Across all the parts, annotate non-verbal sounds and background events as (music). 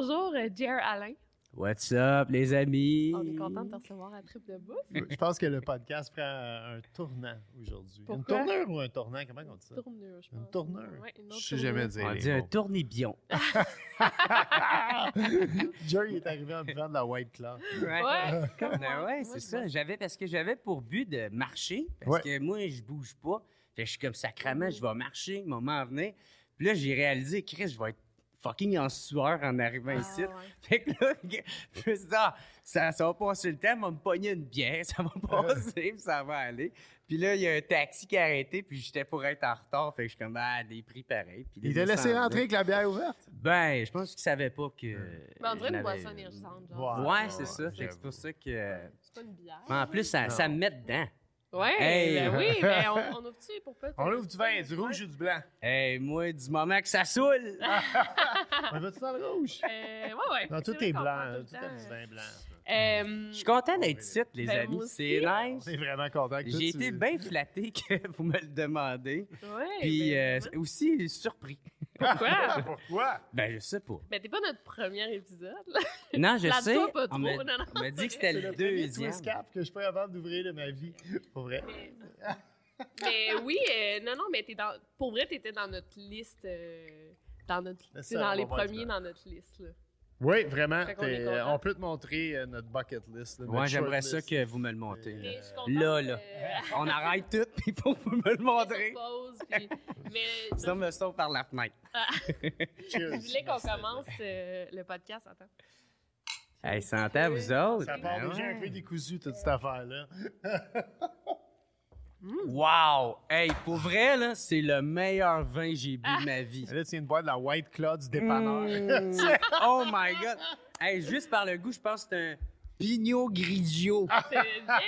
Bonjour, euh, Jer Alain. What's up, les amis? On est content de te recevoir à Trip de Bouffe. Je pense que le podcast prend un tournant aujourd'hui. Une tournure ou un tournant? Comment on dit ça? Tournure, je pense. Une tournure? Ouais, une autre Je sais jamais dire On dit un tournibion. (laughs) (laughs) Jerry est arrivé en buvant de la White Claw. Ouais, ouais, c'est ça. J'avais parce que j'avais pour but de marcher parce Ouais. que moi je bouge pas. Fait que je suis comme sacrament, je vais marcher, moment à venir. Puis là j'ai réalisé Chris, je vais être fucking en sueur en arrivant Ah, ici. ouais. (laughs) Fait que là, (laughs) je me suis dit, ah, ça, ça va passer le temps, on va me pogner une bière, (laughs) ça va passer, puis ça va aller. Puis là, il y a un taxi qui a arrêté, puis j'étais pour être en retard. Fait que je suis comme, ah, des prix pareils. Puis Il t'a laissé rentrer avec la bière ouverte? Ben, je pense qu'il savait pas que. Ben, on dirait une boisson énergisante. Genre. Ouais. Ouais, c'est ça. ouais, Fait que c'est pour ça que. C'est pas une bière. En plus, ça, ça me met dedans. Ouais, Hey. ben oui, mais (laughs) on, on ouvre-tu pour peut-être. On ouvre du vin, du rouge ou du blanc? Hey, moi, du moment que ça saoule. (laughs) On va-tu dans le rouge? Euh, ouais, ouais. Non, tout est blanc. tout est du vin blanc. Euh, Je suis content d'être ici, les Ben, amis. C'est. On nice. est vraiment content J'ai tu- été bien flatté que (laughs) vous me le demandez. ouais, Puis ben, euh, aussi surpris. Pourquoi? (laughs) Pourquoi? Ben, je sais pas. Ben, t'es pas notre premier épisode. là. Non, je (laughs) sais. pas On trop. m'a Non, non, on m'a dit que c'est c'était C'est le le deuxième. twist cap que je peux avoir d'ouvrir de ma vie. Pour vrai. Mais, mais (laughs) oui, euh, non, non, mais t'es dans, pour vrai, t'étais dans notre liste. euh, dans notre, C'est dans les premiers dans notre liste. Là. Oui, vraiment. Content. on peut te montrer euh, notre bucket list. là, notre Moi, j'aimerais ça que vous me le montrez. Mais je suis contente, Là, là. euh, (laughs) On arrête tout, (laughs) puis il faut que vous me le montrez. pause, puis- mais (laughs) Ça me sauve par la fenêtre. Cheers. je voulais qu'on commence euh, le podcast. Attends. Hey, santé à vous autres. Ça part Ben déjà un peu décousu, toute cette affaire-là. Wow! Hey, pour vrai, là, c'est le meilleur vin que j'ai bu de ma vie. Là, tu viens de boire de la White Claw du dépanneur. Mm. (laughs) oh my God! Hey, juste par le goût, je pense que c'est un Pinot Grigio. C'est bien.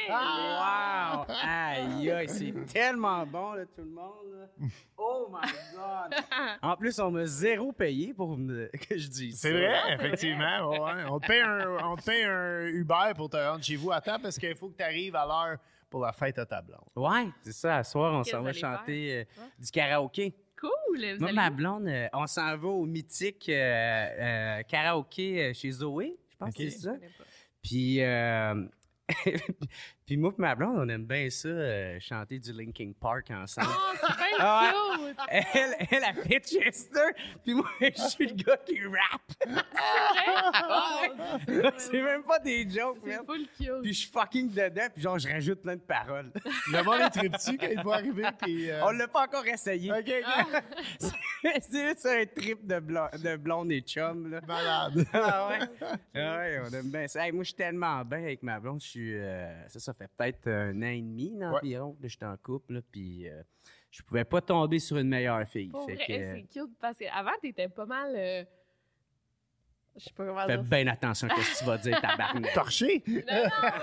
Wow! Aïe, aïe, c'est tellement bon, là, tout le monde. là. Oh my God! (laughs) En plus, on m'a zéro payé pour me- que je dise C'est vrai, effectivement. ouais. On, te paye un, on te paye un Uber pour te rendre chez vous à temps parce qu'il faut que tu arrives à l'heure pour la fête à ta blonde. Ouais, c'est ça. À soir, on s'en va chanter euh, Ouais. du karaoké. Cool. Vous Moi, ma blonde, euh, on s'en va au mythique euh, euh, karaoké chez Zoé. Je pense que c'est ça. Puis, euh, (laughs) puis moi et ma blonde, on aime bien ça, euh, chanter du Linkin Park ensemble. Oh, c'est bien (laughs) Ah cute. Elle, elle a fait Chester, puis moi, (laughs) je suis le gars qui rappe. Oh, (laughs) c'est même pas des jokes, C'est full cute. Puis je suis fucking dedans, puis genre, je rajoute plein de paroles. Le monde est tripe-tu quand il va arriver? Puis, euh, On l'a pas encore essayé. OK, OK. c'est juste un trip de, blonde, de blonde et chum, là. Malade. Ah ouais? Ah ouais, on aime bien ça. Hey, moi, je suis tellement bien avec ma blonde. Je suis. euh, ça, ça fait peut-être un an et demi Ouais. environ. Là, j'étais en couple. Là, puis euh, je pouvais pas tomber sur une meilleure fille. Pour fait vrai, que, euh, c'est cute parce qu'avant, t'étais pas mal. Je sais pas comment fais dire. bien attention à ce que tu vas dire, tabarnak. (laughs) Torché? Non, non,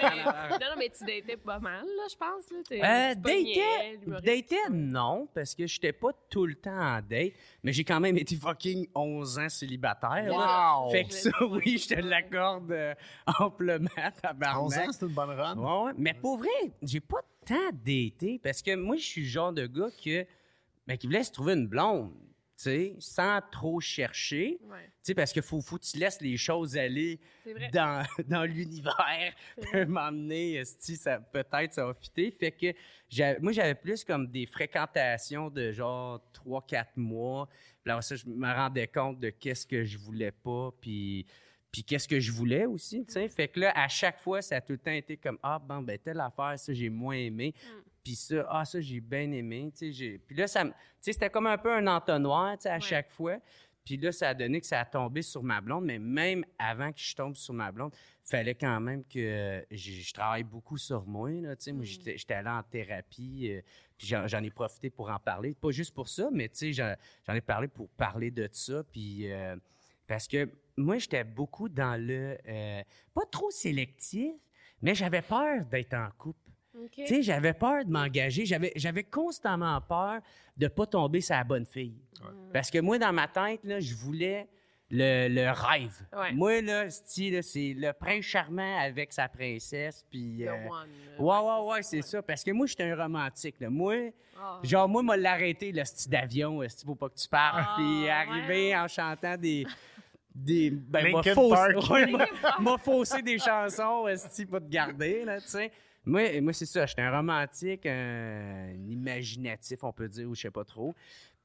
mais, non, non, mais tu datais pas mal, là, je pense. Là. T'es- Euh, non, parce que j'étais pas tout le temps en date, mais j'ai quand même été fucking 11 ans célibataire. là. Wow! Fait que ça, (laughs) oui, je te l'accorde euh, amplement, 11 tabarnak. ans, c'est une bonne run. Ouais, ouais. Mais pour vrai, j'ai pas tant daté parce que moi, je suis le genre de gars que, ben, qui voulait se trouver une blonde. Sans trop chercher, Ouais, parce qu'il faut, faut que tu laisses les choses aller dans, (laughs) dans l'univers. Un moment donné, ça, peut-être ça va fitter. Fait que j'avais- moi, j'avais plus comme des fréquentations de genre 3-4 mois. Puis après ça, je me rendais compte de qu'est-ce que je voulais pas, puis, puis qu'est-ce que je voulais aussi, tu sais. Fait que là, à chaque fois, ça a tout le temps été comme, ah, bon, ben, telle affaire, ça, j'ai moins aimé. Puis ça, ah, ça, j'ai bien aimé, j'ai- Puis là, ça c'était comme un peu un entonnoir, à Ouais. chaque fois. Puis là, ça a donné que ça a tombé sur ma blonde, mais même avant que je tombe sur ma blonde, fallait quand même que je, je travaille beaucoup sur moi. Là. Moi, Mm. j'étais j'étais allé en thérapie, euh, puis j'en ai profité pour en parler. Pas juste pour ça, mais j'en ai parlé pour parler de ça. Puis euh, parce que moi, j'étais beaucoup dans le euh, pas trop sélectif, mais j'avais peur d'être en couple. Tu sais, j'avais peur de m'engager. J'avais, j'avais constamment peur de pas tomber sur la bonne fille. Parce que moi, dans ma tête, là, je voulais le, le rêve. Ouais. Moi, là, c'est le prince charmant avec sa princesse. Puis, The euh, ouais, ouais, ouais, c'est ça. Parce que moi, j'étais un romantique. Là. Moi, Ah. genre, moi, m'a l'arrêté, le style d'avion, il faut pas que tu partes. Ah, puis arriver ouais. en chantant des. Des, ben, m'a faussé, Park. (laughs) ouais, m'a- m'a faussé des chansons, esti, pas te garder, là, tu sais. Moi, moi c'est ça, j'étais un romantique, un, un imaginatif, on peut dire, ou je sais pas trop.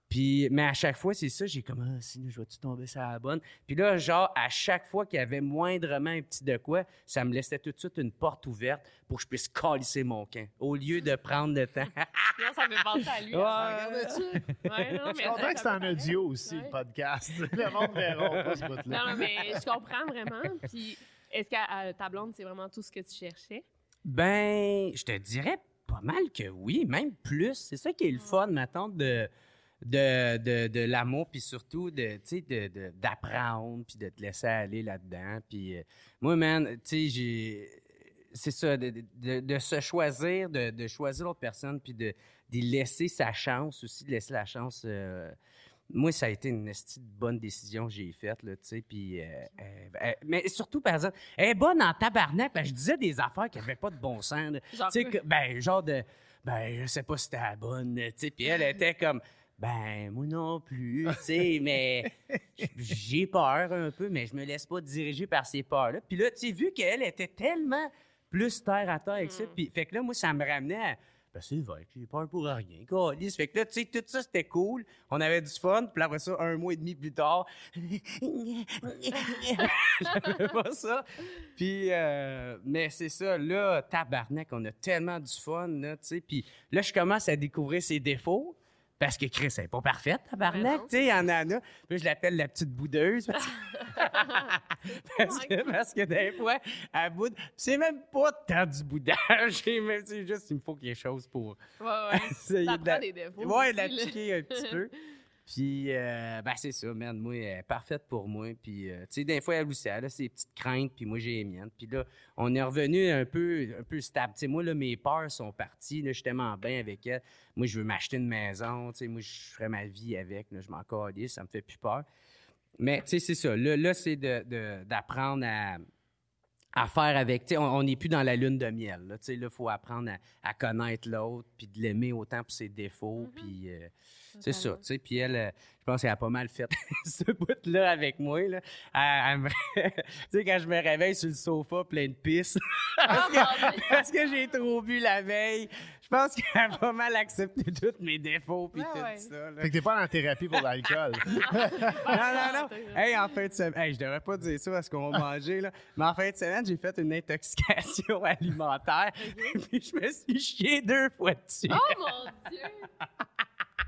Puis, mais à chaque fois, c'est ça, j'ai comme, ah, si, je vais-tu tomber sur la bonne? Puis là, genre, à chaque fois qu'il y avait moindrement un petit de quoi, ça me laissait tout de suite une porte ouverte pour que je puisse calisser mon camp, au lieu de prendre le temps. (laughs) Non, ça fait penser à lui. Ouais. Ouais, non, (laughs) Je mais suis content ça- que c'est en audio aussi, Ouais. le podcast. (laughs) Le monde verra pas ce bout-là. Non, non, mais je comprends vraiment. Puis, est-ce que ta blonde, c'est vraiment tout ce que tu cherchais? Ben, je te dirais pas mal que oui, même plus. C'est ça qui est le fun, maintenant, de, de, de, de l'amour, puis surtout de, d'apprendre, puis de te laisser aller là-dedans. Puis euh, moi, man, tu sais, j'ai... C'est ça, de, de, de se choisir, de, de choisir l'autre personne, puis de, d'y laisser sa chance aussi, de laisser la chance... euh, moi, ça a été une bonne décision que j'ai faite, là, tu sais, puis... euh, euh, euh, mais surtout, par exemple, elle est bonne en tabarnak, parce que je disais des affaires qui n'avaient pas de bon sens, Tu sais, ben, genre de... Ben, je sais pas si c'était la bonne, tu sais, puis elle était comme... Ben, moi non plus, tu sais, (laughs) mais j'ai peur un peu, mais je me laisse pas diriger par ces peurs-là. Puis là, tu sais, vu qu'elle était tellement plus terre à terre avec ça, puis fait que là, moi, ça me ramenait à... Ben, c'est vrai que j'ai peur pour rien, câlisse. Fait que là, tu sais, tout ça, c'était cool. On avait du fun. Puis après ça, un mois et demi plus tard, (laughs) j'avais pas ça. Puis, euh, mais c'est ça, là, tabarnak, on a tellement du fun, là, tu sais. Puis là, je commence à découvrir ses défauts. Parce que Chris, elle n'est pas parfaite, tabarnak, non. tu sais, il y en a. Puis là, je l'appelle la petite boudeuse. (laughs) Parce que, parce que, parce que des fois, elle boude. Puis c'est même pas tant du boudage. (laughs) C'est juste, il me faut quelque chose pour Ouais, ouais. (laughs) essayer de la- des défauts. Ouais, aussi, la piquer un petit peu. Puis, euh, ben, c'est ça, man. Moi, elle est parfaite pour moi. Puis, euh, tu sais, des fois, elle aussi, elle a ses petites craintes, puis moi, j'ai les miennes. Puis là, on est revenu un peu, un peu stable. Tu sais, moi, là, mes peurs sont parties. Là, je suis tellement bien avec elle. Moi, je veux m'acheter une maison. Tu sais, moi, je ferais ma vie avec. Là, je m'en calisse, ça me fait plus peur. Mais, tu sais, c'est ça. Là, là c'est de- de- d'apprendre à à faire avec. tu sais, On n'est plus dans la lune de miel. Là, Tu sais, là, faut apprendre à, à connaître l'autre, puis de l'aimer autant pour ses défauts. Puis euh, c'est ça. tu sais. Puis elle, euh, je pense qu'elle a pas mal fait (laughs) ce bout-là avec moi. Là. Elle- elle me- (laughs) tu sais, quand je me réveille sur le sofa plein de pisse, (laughs) parce, que, parce que j'ai trop bu la veille, je pense qu'elle a pas mal accepté tous mes défauts, puis Ouais, tout ouais. ça. là. Fait que t'es pas en thérapie pour l'alcool. Non, non, non. Hey, en fin de semaine, hey, je devrais pas dire ça parce qu'on va manger, là. Mais en fin de semaine, j'ai fait une intoxication alimentaire. Puis je me suis chié deux fois dessus. Oh mon Dieu!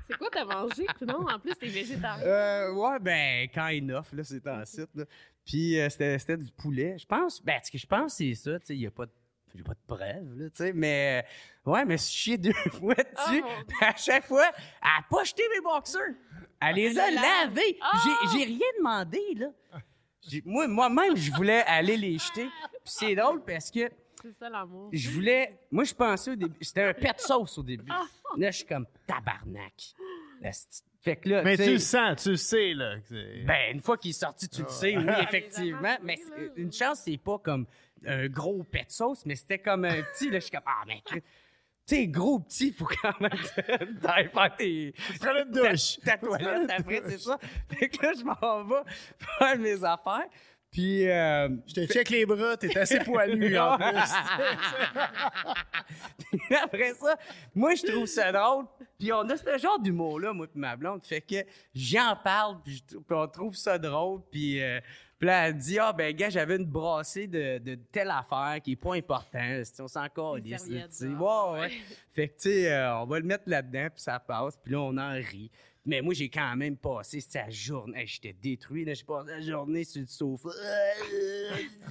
C'est quoi t'as mangé? Non, en plus, t'es végétarien. Euh, ouais, ben, quand il offre, là, c'est en site, là. Puis euh, c'était, c'était du poulet. Je pense, ben, ce que je pense, c'est ça, tu sais, il n'y a pas de. J'ai pas de preuve, là, tu sais, mais euh, ouais, mais chier deux (laughs) fois dessus. Oh, Dieu. Puis à chaque fois, elle a pas jeté mes boxers. Elle les a lavés. Oh! J'ai, j'ai rien demandé, là. Moi, moi-même, je voulais aller les jeter. Puis c'est drôle parce que C'est ça l'amour. je voulais. Moi, je pensais au début. C'était un pet sauce au début. Ah! Là, je suis comme tabarnak. La sti- Fait que là, Mais tu sais, le sens, tu le sais, là. que c'est- ben, une fois qu'il est sorti, tu le sais, oui, effectivement. Ah, Mais c'est- là. une chance, c'est pas comme un gros pet sauce, mais c'était comme un petit, là, je suis comme, ah, mais. Tu sais, gros, petit, faut quand même (laughs) t'ailles faire tes, Tu prenais une douche. ta toilette après, c'est (laughs) ça. Fait que là, je m'en vais faire mes affaires. Puis, euh, Je te check les bras, t'es (laughs) assez poilu en plus. (laughs) Puis après ça, moi, je trouve ça drôle. Puis on a ce genre d'humour-là, moi et ma blonde. Fait que j'en parle, puis, je- puis on trouve ça drôle. Puis, euh, puis là, elle dit, ah, ben, gars, j'avais une brassée de, de telle affaire qui est pas importante. On s'en calisse, genre, Ouais. Fait que, tu sais, euh, on va le mettre là-dedans, puis ça passe. Puis là, on en rit. Mais moi, j'ai quand même passé sa journée. Hey, J'étais détruit, là. J'ai passé la journée sur le sofa. (laughs)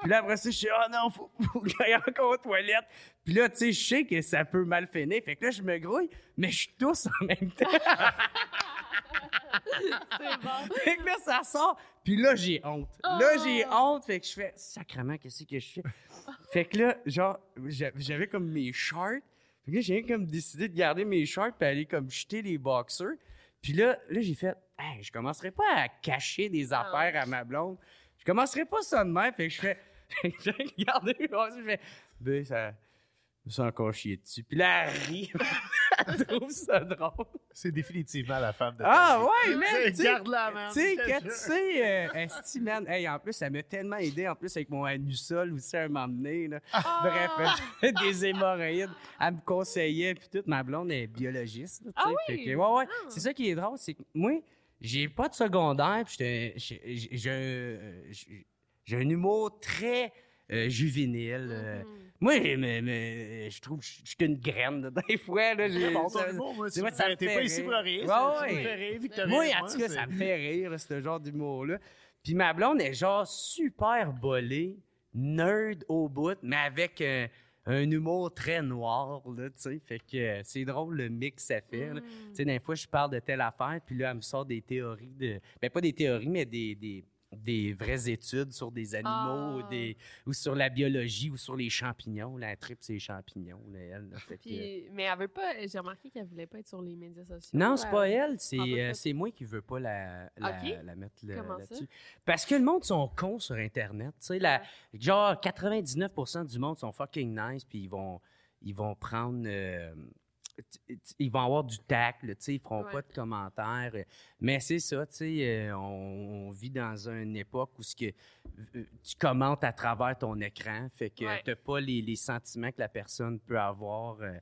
Puis là, après ça, je suis, ah non, faut, faut que j'aille encore aux toilettes. Puis là, tu sais, je sais que ça peut mal finir. Fait que là, je me grouille, mais je tousse en même temps. (laughs) (laughs) C'est bon. fait que là, ça sort. Puis là, j'ai honte. Là, j'ai honte. Fait que je fais, sacrement, qu'est-ce que je fais? fait que là, genre, j'a- j'avais comme mes shorts. Fait que là, j'ai comme décidé de garder mes shorts puis aller comme jeter les boxers. Puis là, là j'ai fait, hey, je commencerai pas à cacher des affaires à ma blonde. Je commencerai pas ça de même. Fait que je fais, (laughs) j'ai regardé mes boxers, je fais, ben, ça, ça encore chier dessus. Puis là, elle rit. (laughs) elle trouve ça drôle. C'est définitivement la femme de ta Ah vie. ouais, man! Tu sais, quand tu sais, euh, esti, man, hey, en plus, ça m'a tellement aidé, en plus, avec mon anusol aussi, à m'emmener, là. Ah! Bref, euh, (laughs) des hémorroïdes. Elle me conseillait, puis toute ma blonde est biologiste, là. Ah oui? que, ouais, ouais. Ah. C'est ça qui est drôle, c'est que moi, j'ai pas de secondaire, puis j'ai- j'ai un humour très euh, juvénile. euh. Mhm. Moi, mais, mais, je trouve que je suis une graine, là, (laughs) des fois, là. j'ai- Bon, ça- humour, moi, tu ça me t'es fait pas ici pour rire. Ouais, ça, me fais rire, Victorine. Moi, en Moi, tout cas, c'est- ça me fait rire, ce genre d'humour-là. Puis ma blonde est genre super bolée, nerd au bout, mais avec euh, un humour très noir, là, tu sais. Fait que euh, c'est drôle le mix que ça fait. Mm. Tu sais, des fois, je parle de telle affaire, puis là, elle me sort des théories de... Ben, pas des théories, mais des... des des vraies études sur des animaux ou, Ah. des, ou sur la biologie ou sur les champignons. La tripe, c'est les champignons, là, elle. là. Fait que- mais elle veut pas. J'ai remarqué qu'elle voulait pas être sur les médias sociaux. non, c'est pas Elle- elle, c'est euh, c'est moi qui veux pas la, la, mettre là-dessus. Parce que le monde sont cons sur Internet. Sais, la- genre 99% du monde sont fucking nice, puis ils vont, ils vont prendre. euh, ils vont avoir du tact, là, ils feront Ouais. pas de commentaires. Mais c'est ça, tu sais, euh, on, on vit dans une époque où ce que, euh, tu commentes à travers ton écran, fait que Ouais. t'as pas les, les sentiments que la personne peut avoir. euh,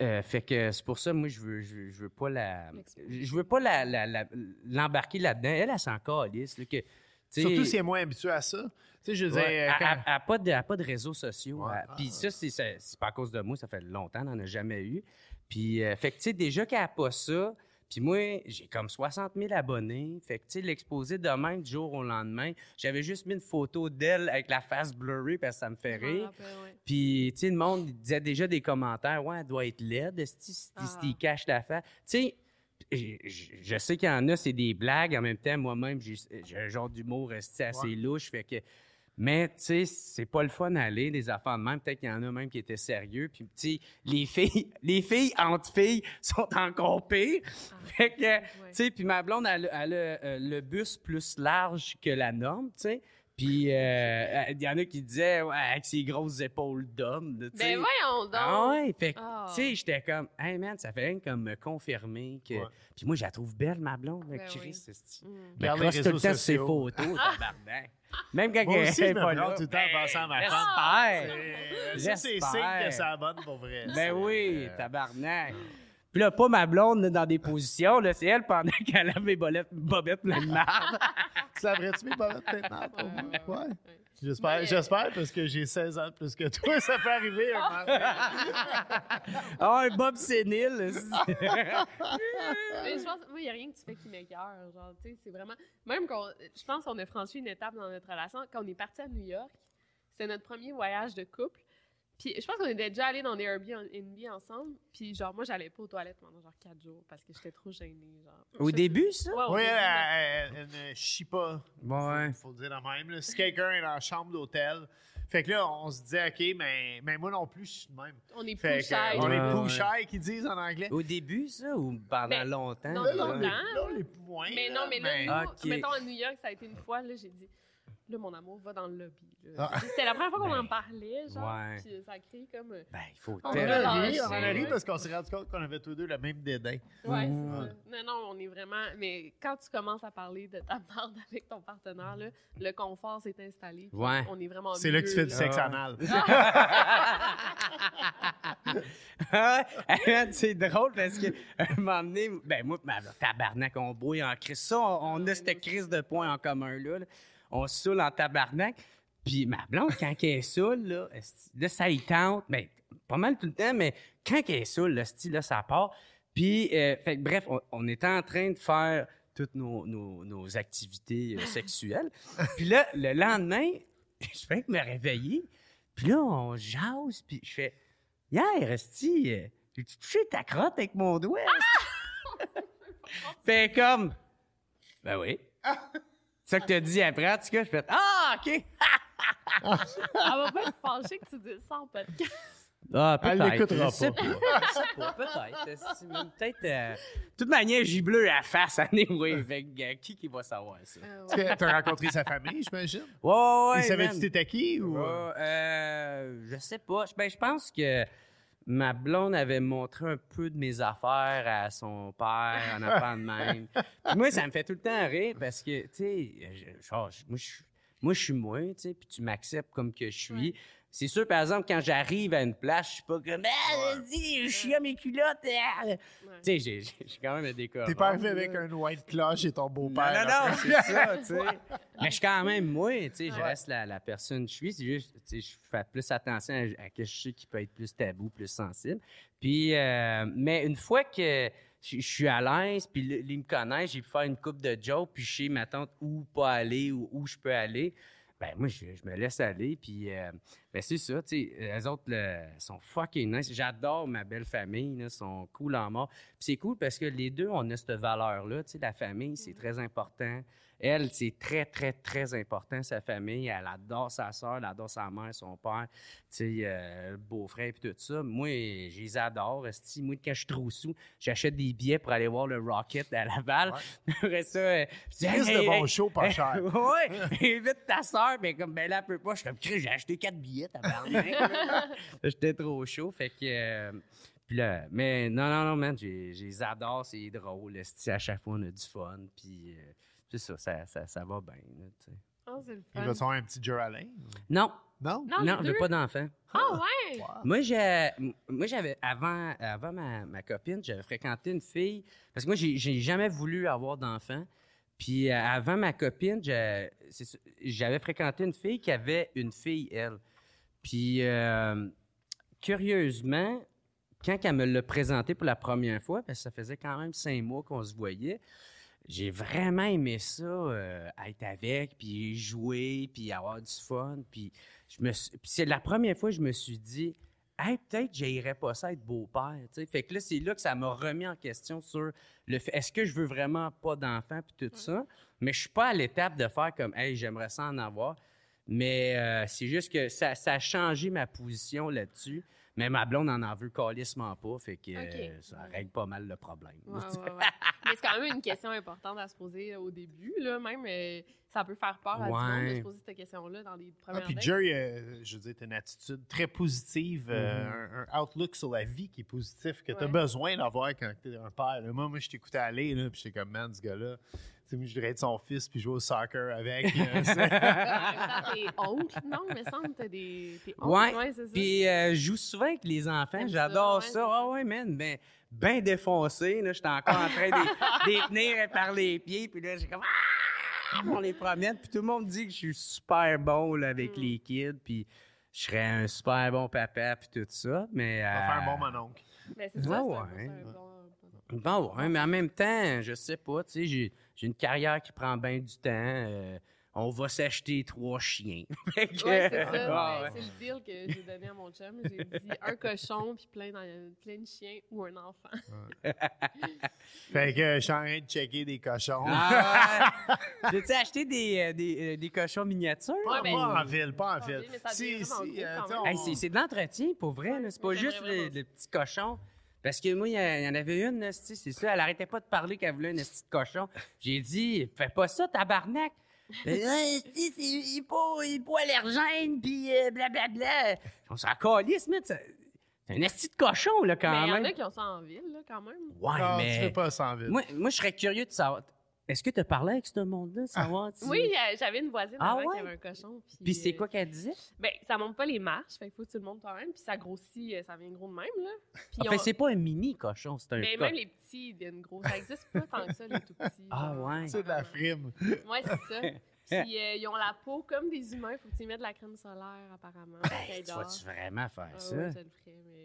euh, fait que c'est pour ça, moi, je veux, je, veux- je veux pas la. Je veux pas la- la- la- l'embarquer là-dedans. Elle, elle s'en calisse. que, Surtout si elle est moins habituée à ça. Tu sais, je Ouais, quand- pas de, pas réseaux sociaux. Ouais. Puis ça, c'est, pas à cause de moi, ça fait longtemps, on n'en a jamais eu. Puis, euh, fait que, tu sais, déjà qu'elle n'a pas ça, puis moi, j'ai comme 60 000 abonnés. Fait que, tu sais, l'exposer demain, du jour au lendemain, j'avais juste mis une photo d'elle avec la face blurry parce que ça me fait m'en rire. ouais. Puis, tu sais, le monde disait déjà des commentaires, ouais, elle doit être laide, si Ah. cache la face. Tu sais, je, je- je sais qu'il y en a, c'est des blagues. En même temps, moi-même, j'ai un genre d'humour esti, assez Ouais. louche. Fait que, mais, tu sais, c'est pas le fun d'aller, des affaires de même. Peut-être qu'il y en a même qui étaient sérieux. Puis, tu sais, les filles, (laughs) les filles entre filles sont encore pires. (laughs) Fait que, tu sais, puis ma blonde, elle a euh, le bus plus large que la norme, tu sais. Puis, euh, il y en a qui disaient, ouais, avec ses grosses épaules d'homme. Ben voyons donc. Ah ouais, fait que, Ah. tu sais, j'étais comme, hey man, ça fait rien comme me confirmer que. Ouais. Puis moi, je la trouve belle, ma blonde, Ben Chris. oui. c'est- Mm. Mais crosse tout le temps sur ses photos, (laughs) tabarnak. Même quand Moi elle aussi, est pas là. tout le temps en pensant à ma femme. J'espère. Euh, Ça, c'est signe que ça bonne pour vrai. Ben oui, euh, tabarnak. Puis là, pas ma blonde dans des positions, là, c'est elle pendant (laughs) qu'elle a mes bolettes, bobettes pleines de marde. Tu laverais-tu mes bobettes maintenant? pour moi? Ouais, Ouais. ouais. J'espère, Mais- j'espère parce que j'ai 16 ans de plus que toi, ça peut arriver un. (laughs) Ah, un bob sénile. (laughs) Mais je pense, moi, il n'y a rien que tu fais qui m'écœure. Genre, tu sais, c'est vraiment. Même qu'on. Je pense qu'on a franchi une étape dans notre relation. Quand on est parti à New York, c'était notre premier voyage de couple. Puis je pense qu'on était déjà allés dans des Airbnb ensemble. Puis genre, moi, j'allais pas aux toilettes pendant genre quatre jours parce que j'étais trop gênée. Genre. Au Je- début, ça? Ouais, au Oui, début, elle, elle- elle ne chie pas. Ouais. Faut, faut le dire de même. là. Si quelqu'un est dans la chambre d'hôtel, fait que là, on se disait, OK, mais, mais moi non plus, je suis de même. On est Fait plus que, shy. on Ouais, est ouais. plus shy, qu'ils disent en anglais. Au début, ça, ou pendant Ben, longtemps? non, Là, là, longtemps. là, on est moins. Mais non, mais là, mais- nous, mettons à New York, ça a été une fois, là, j'ai dit. Là, mon amour va dans le lobby. Ah. C'était la première fois qu'on Ben, en parlait, genre. ouais. Puis ça crée comme. euh, Ben, il faut On tellement- a ri, on en a ri parce qu'on s'est rendu compte qu'on avait tous deux le même dédain. Ouais, Mmh. c'est ça. Non, non, on est vraiment. Mais quand tu commences à parler de ta (laughs) marde avec ton partenaire, là, le confort s'est installé. Ouais. On est vraiment. C'est là que tu fais du sexe Ah. anal. Ah, (laughs) ouais, c'est drôle parce que un moment donné, ben moi, tabarnak, on brouille en crise. Ça, on, on a cette crise de points en commun là. là. On saoule en tabarnak. Puis ma blonde, quand elle est saoule, là, ça y tente? Ben, pas mal tout le temps, mais quand elle est saoule, là, esti, là, ça part. Puis, euh, fait que bref, on, on était en train de faire toutes nos, nos- nos activités euh, sexuelles. (laughs) Puis là, le lendemain, (laughs) je fais que me réveiller. Puis là, on jase, puis je fais Hier, Esti, euh, j'ai-tu touché ta crotte avec mon doigt? (laughs) fait comme Ben oui. C'est ça que t'as dit après, tout cas, je fais Ah, OK! (laughs) Elle va pas être fâchée que tu dises ça en podcast. Ah, Elle peut-être. l'écoutera Je sais pas. pas. Je sais pas, peut-être. Mais Peut-être. euh, De toute manière, j'ai bleu à la face, anyway. Fait euh, qui qui va savoir ça? Euh, T'as rencontré sa famille, j'imagine? Ouais, ouais, ouais. Il savait-tu t'étais qui ou? Ouais, euh, je sais pas. Ben, je pense que ma blonde avait montré un peu de mes affaires à son père en apprend de même. (laughs) Puis moi, ça me fait tout le temps rire parce que, tu sais, genre, moi, je suis- moi, je suis moi, tu sais, puis tu m'acceptes comme que je suis. Ouais. C'est sûr, par exemple, quand j'arrive à une place, je suis pas comme Ah, vas-y, je suis à mes culottes. ah. ouais. Tu sais, j'ai j'ai- j'ai quand même un décor. T'es pas arrivé avec un white cloche et ton beau-père. non, non, après. c'est ça, tu sais. (laughs) Mais je suis quand même moi, tu sais, je Ouais. reste la, la personne que je suis. C'est juste, tu sais, je fais plus attention à, à que je sais qui peut être plus tabou, plus sensible. Puis, euh, mais une fois que je, je suis à l'aise, puis ils me connaissent, j'ai pu faire une coupe de jokes, puis je sais ma tante où pas aller ou où je peux aller. Ben moi, je, je me laisse aller, puis euh, ben c'est ça, tu sais, les autres là, sont fucking nice. J'adore ma belle famille, là, sont cool en mort. Puis c'est cool parce que les deux, on a cette valeur-là, tu sais, la famille, c'est très important. Elle, c'est très, très, très important, sa famille. Elle adore sa soeur, elle adore sa mère, son père, tu euh, le beau-frère et tout ça. Moi, je les adore. esti. Moi, quand je suis trop sous, j'achète des billets pour aller voir le Rocket à Laval. (laughs) Après ça, euh, je dis, Hey, de hey, shows, pas cher. (laughs) ouais, invite ta soeur, mais comme ben là, elle peut pas. Je suis comme, j'ai acheté quatre billets. (laughs) J'étais trop chaud, fait que. euh, puis là, mais non, non, non, man, je les adore, c'est drôle. À chaque fois, on a du fun, puis euh, c'est ça, ça, ça, ça va bien. là. Ah, c'est le Il va faire un petit Joe Allen? Non, Non? Non, non, j'ai deux? pas d'enfant. Ah, ouais! Moi, j'ai, moi, j'avais avant, avant ma, ma copine, j'avais fréquenté une fille parce que moi, j'ai, j'ai jamais voulu avoir d'enfant. Puis euh, avant ma copine, j'avais fréquenté une fille qui avait une fille elle. Puis euh, curieusement, quand elle me l'a présenté pour la première fois, parce que ça faisait quand même cinq mois qu'on se voyait, j'ai vraiment aimé ça, euh, être avec, puis jouer, puis avoir du fun. Puis, je me suis- puis c'est la première fois que je me suis dit, hey, peut-être j'irais pas ça être beau-père. Fait que là, c'est là que ça m'a remis en question sur le fait, est-ce que je veux vraiment pas d'enfant, puis tout ça. Mais je suis pas à l'étape de faire comme, hey, j'aimerais ça en avoir. Mais euh, c'est juste que ça, ça a changé ma position là-dessus. Mais ma blonde en en veut calissement pas, fait que euh, ça règle pas mal le problème. Ouais, ouais, ouais. Mais c'est quand même une question importante à se poser au début, là. Même, euh, ça peut faire peur à du monde de se poser cette question-là dans les Ah, premières puis dates. Jerry, euh, je veux dire, t'as une attitude très positive, euh, Mm-hmm. un, un outlook sur la vie qui est positif, que t'as Ouais. besoin d'avoir quand t'es un père. Là, Moi, moi, je t'écoutais aller, là, puis j'étais comme, man, ce gars-là, tu je voudrais être son fils, puis jouer au soccer avec. (laughs) T'es oncle, non? Il me semble que t'as des. T'es oncle, Ouais, c'est ça. Puis euh, je joue souvent avec les enfants. J'adore ça, ouais, ça. Ah ça. ouais, man. Ben, ben défoncé. là. J'étais encore en train de les (laughs) tenir par les pieds. Puis là, j'ai comme... Ah! On les promène. Puis tout le monde dit que je suis super bon là, avec Mm. les kids. Puis je serais un super bon papa. Puis tout ça. Mais... On va faire un euh, bon mononcle. Ben, c'est ça, Ouais, c'est un- ouais. c'est un bon- Bon, mais en même temps, je sais pas, tu sais, j'ai, j'ai une carrière qui prend bien du temps. euh, on va s'acheter trois chiens. (laughs) Ouais, c'est ça. Ouais, ben, ouais. C'est le deal que j'ai donné à mon chum. J'ai dit un cochon, puis plein, plein de chiens ou un enfant. (laughs) Fait que je suis en train de checker des cochons. Ah ouais. (laughs) J'ai-tu acheté des, euh, des, euh, des cochons miniatures? Pas, Ouais, ben, pas en ville, pas en ville. euh, on- Hey, c'est, c'est de l'entretien, pour vrai. là. C'est pas juste j'aimerais le, vraiment le petit cochon. Parce que moi, il y, en avait une, esti, c'est ça. Elle arrêtait pas de parler qu'elle voulait un petit cochon. J'ai dit, fais pas ça, tabarnak. Ben, c'est- il est pas, il est pas allergène, puis euh, blablabla. On s'en calisse, mais c'est c'est un esti de cochon, là, quand Mais il y en même. a qui ont ça en ville, là, quand même. Ouais, non, mais... tu fais pas sans vide. Moi, moi, je serais curieux de savoir. Est-ce que tu as parlé avec ce monde-là, savoir si- Oui, euh, j'avais une voisine Ah avant ouais? qui avait un cochon. Puis, Puis c'est euh, quoi qu'elle disait? Ben, ça monte pas les marches, fait qu'il faut que tu le montes toi-même. Puis ça grossit, euh, ça vient gros de même, là. Puis fait, on- c'est pas un mini cochon, c'est un Mais coq. même les petits, ils deviennent gros. Ça existe pas tant que ça, les tout petits. Ah, genre. ouais. C'est de la frime. Ouais, c'est ça. (laughs) Puis euh, ils ont la peau comme des humains. Faut que tu y mettes de la crème solaire, apparemment. Ben, Tu vas-tu vraiment faire Ah ça? ouais, je le ferais, mais.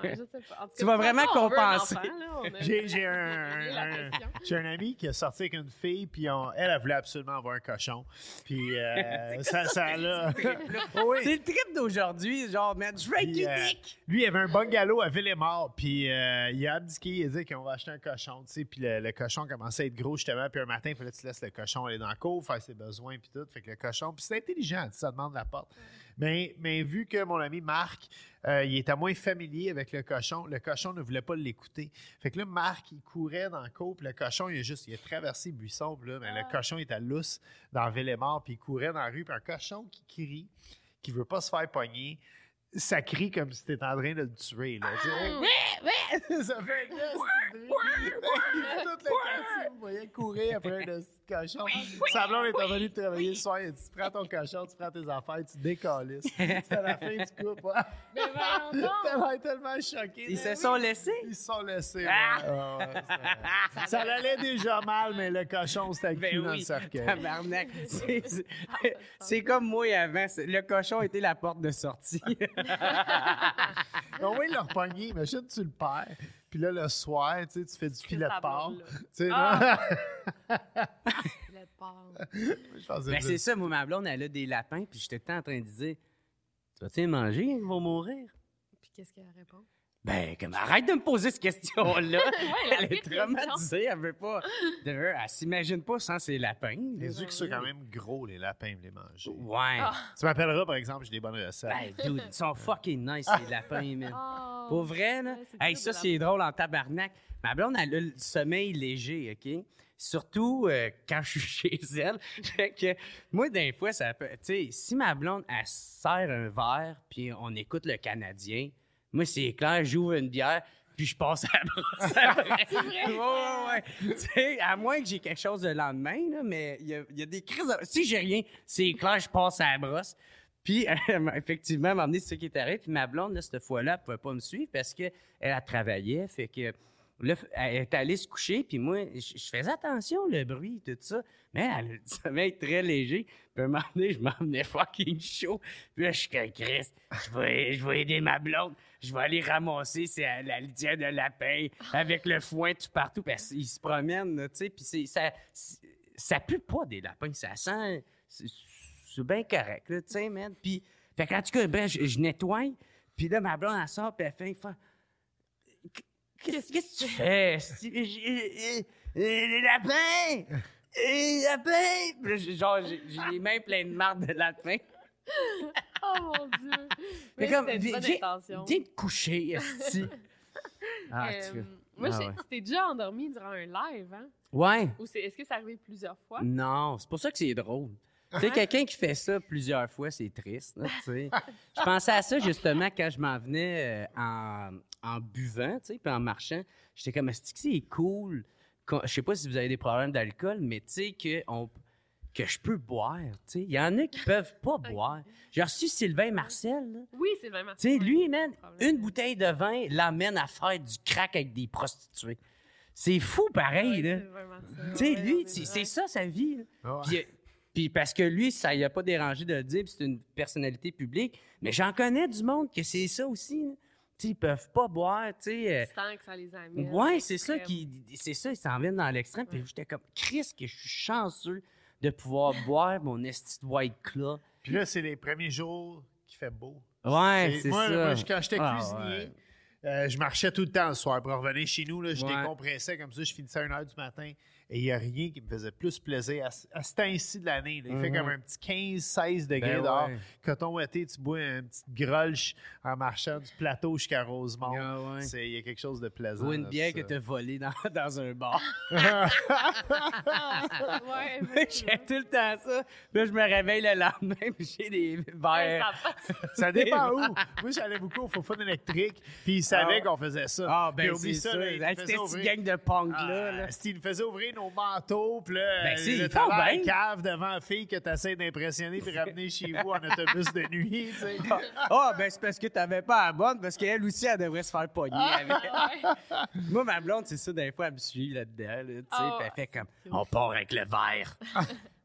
Ouais, je sais pas. En tout Tu cas, vas vraiment compenser. là, a- J'ai (laughs) un, un- question. j'ai un ami qui est sorti avec une fille, puis on- elle, elle voulait absolument avoir un cochon. Puis euh, (laughs) ça, ça l'a. (laughs) oui. C'est le trip d'aujourd'hui, genre, man, je veux être euh, unique! Lui, il avait un bungalow à Villemort, puis euh, il a abdiqué, il a dit qu'on va acheter un cochon, tu sais, puis le, le cochon commençait à être gros, justement, puis un matin, il fallait que tu laisses le cochon aller dans la cour, faire ses besoins, puis tout, fait que le cochon, puis c'est intelligent, ça demande la porte. Mais, mais vu que mon ami Marc, euh, il était moins familier avec le cochon, le cochon ne voulait pas l'écouter. Fait que là, Marc, il courait dans la cour, puis le cochon, il a juste, il a traversé le buisson, puis là, mais le cochon était lousse dans Villemort, puis il courait dans la rue, puis un cochon qui crie, qui veut pas se faire pogner, ça crie comme si t'étais en train de le tuer. Là. Tu sais, (laughs) ça fait un. Tout le quartier, vous voyez courir après un petit (laughs) cochon. Sa blonde est revenue de travailler le soir. dit, Tu prends ton cochon, tu prends tes affaires, tu décalisses. (laughs) C'est à la fin du couple. Ouais. Mais donc! Tellement, tellement choqué. Ils se sont laissés? Ils se sont laissés. Ah! ouais. Ah ouais, ça, allait déjà mal, mais le cochon, c'était cul dans le cercueil. tabarnak. C'est- comme moi avant. Le cochon était la porte de sortie. On va le repogner. Imagine, tu le perds. Puis là, le soir, tu sais, tu fais du (laughs) filet de porc. Tu sais, Ah! non? Filet de porc. Ben, c'est ça, moi, ma blonde, elle a des lapins, puis j'étais tout le temps en train de dire Tu vas-tu les manger? Ils vont mourir. Puis qu'est-ce qu'elle répond? Ben, comme, arrête de me poser cette question-là. (laughs) elle est traumatisée, elle veut pas. de- Elle s'imagine pas sans ses lapins. Les yeux qui sont quand même gros, les lapins, les manger. Ouais. Ah. Tu m'appelleras, par exemple, j'ai des bonnes recettes. Ben, dude, ils sont (laughs) fucking nice, les lapins, man. Oh. Pour vrai, là. Ouais, Hey, ça, c'est drôle en tabarnak. Ma blonde, elle a le sommeil léger, OK? Surtout euh, quand je suis (laughs) chez elle. fait que moi, des fois, ça peut. Tu sais, si ma blonde, elle sert un verre, puis on écoute le Canadien, moi, c'est clair, j'ouvre une bière, puis je passe à la brosse (laughs) après. C'est vrai? Ouais, ouais, ouais. Tu sais, à moins que j'ai quelque chose le lendemain, là, mais il y a, y a des crises. de- Si j'ai rien, c'est clair, je passe à la brosse. Puis, (laughs) effectivement, à un moment donné, c'est ça qui est arrivé. Puis ma blonde, là, cette fois-là, elle pouvait pas me suivre parce qu'elle, elle travaillait. Fait que là, elle est allée se coucher. Puis moi, je faisais attention, le bruit, tout ça. Mais elle a le (laughs) sommeil très léger. Puis un moment donné, je m'emmenais fucking chaud. Puis là, je suis comme Chris, je vais, je vais aider ma blonde. Je vais aller ramasser à la litière de lapin avec le foin tout partout. Parce qu'ils se promènent, là, tu sais. Puis ça, ça pue pas des lapins. Ça sent. c'est- bien correct, tu sais, man. Puis, fait qu'en tout cas, ben, je, je nettoie. Puis là, ma blonde, elle sort, puis elle fait. Qu'est-ce que tu fais? Les lapins! Les lapins! Genre, j'ai les mains pleines de marde de lapin. (laughs) Oh mon Dieu! Mais comme, viens- te coucher, esti. Ah, Euh, tu veux. moi, Ah ouais. tu t'es déjà endormi durant un live, hein? Ouais. Ou est-ce que c'est arrivé plusieurs fois? Non, c'est pour ça que c'est drôle. Tu sais, quelqu'un qui fait ça plusieurs fois, c'est triste. là, tu sais. je pensais à ça justement quand je m'en venais euh, en, en buvant, tu sais, puis en marchant. J'étais comme, est-ce que c'est cool? Je sais pas si vous avez des problèmes d'alcool, mais tu sais, que, on- que je peux boire. tu sais. Il y en a qui (laughs) peuvent pas boire. J'ai reçu Sylvain Marcel. là. Oui, c'est vraiment Tu sais, lui, man, une bouteille de vin l'amène à faire du crack avec des prostituées. C'est fou pareil, Ouais, là. Tu sais, Ouais, lui, c'est ça sa vie. Ah. Puis, euh, puis parce que lui, ça y a pas dérangé de le dire, puis c'est une personnalité publique. Mais j'en connais du monde que c'est ça aussi. là. Ils peuvent pas boire, tu sais. euh, que ça les amène. ouais, à c'est ça l'extrême. qui, c'est ça, ils s'en viennent dans l'extrême. Puis j'étais comme, Chris, que je suis chanceux de pouvoir (laughs) boire mon esti de White Claw. Puis là, c'est les premiers jours qu'il fait beau. Ouais, c'est moi, ça. moi, quand j'étais Ah, cuisinier, ouais. euh, je marchais tout le temps le soir pour revenir chez nous. Là, je Ouais. décompressais comme ça. Je finissais à 1 h du matin. Et il n'y a rien qui me faisait plus plaisir à, ce- à ce temps-ci de l'année. là. Il fait Mhm. comme un petit 15-16 degrés Ben dehors. ouais. Coton ouaté, tu bois une petite grolche en marchant du plateau jusqu'à Rosemont. Ah ouais. Il y a quelque chose de plaisant. Ou une bière ça. que t'as volée dans, (laughs) dans un bar. (laughs) Ouais, (laughs) j'ai tout le temps ça. Là, je me réveille le lendemain, puis j'ai des verres. ça dépend où. Moi, j'allais beaucoup au Fofun électrique, puis ils savaient Ah. qu'on faisait ça. Ah, ben c'est ça. là, faisaient C'était cette ouvrir- gang de punk Ah, là. là. Steve nous faisait ouvrir nos manteaux, puis là, Ben, si, le travail bien. cave devant la fille que tu essaies d'impressionner puis ramener chez vous en autobus de nuit, tu sais. Ah, ben c'est parce que t'avais pas la bonne, parce qu'elle aussi, elle devrait se faire pogner Ah. avec. Moi, ma blonde, c'est ça, des fois, elle me suit là-dedans, là, tu sais, Ah, puis elle fait comme, on part avec le verre.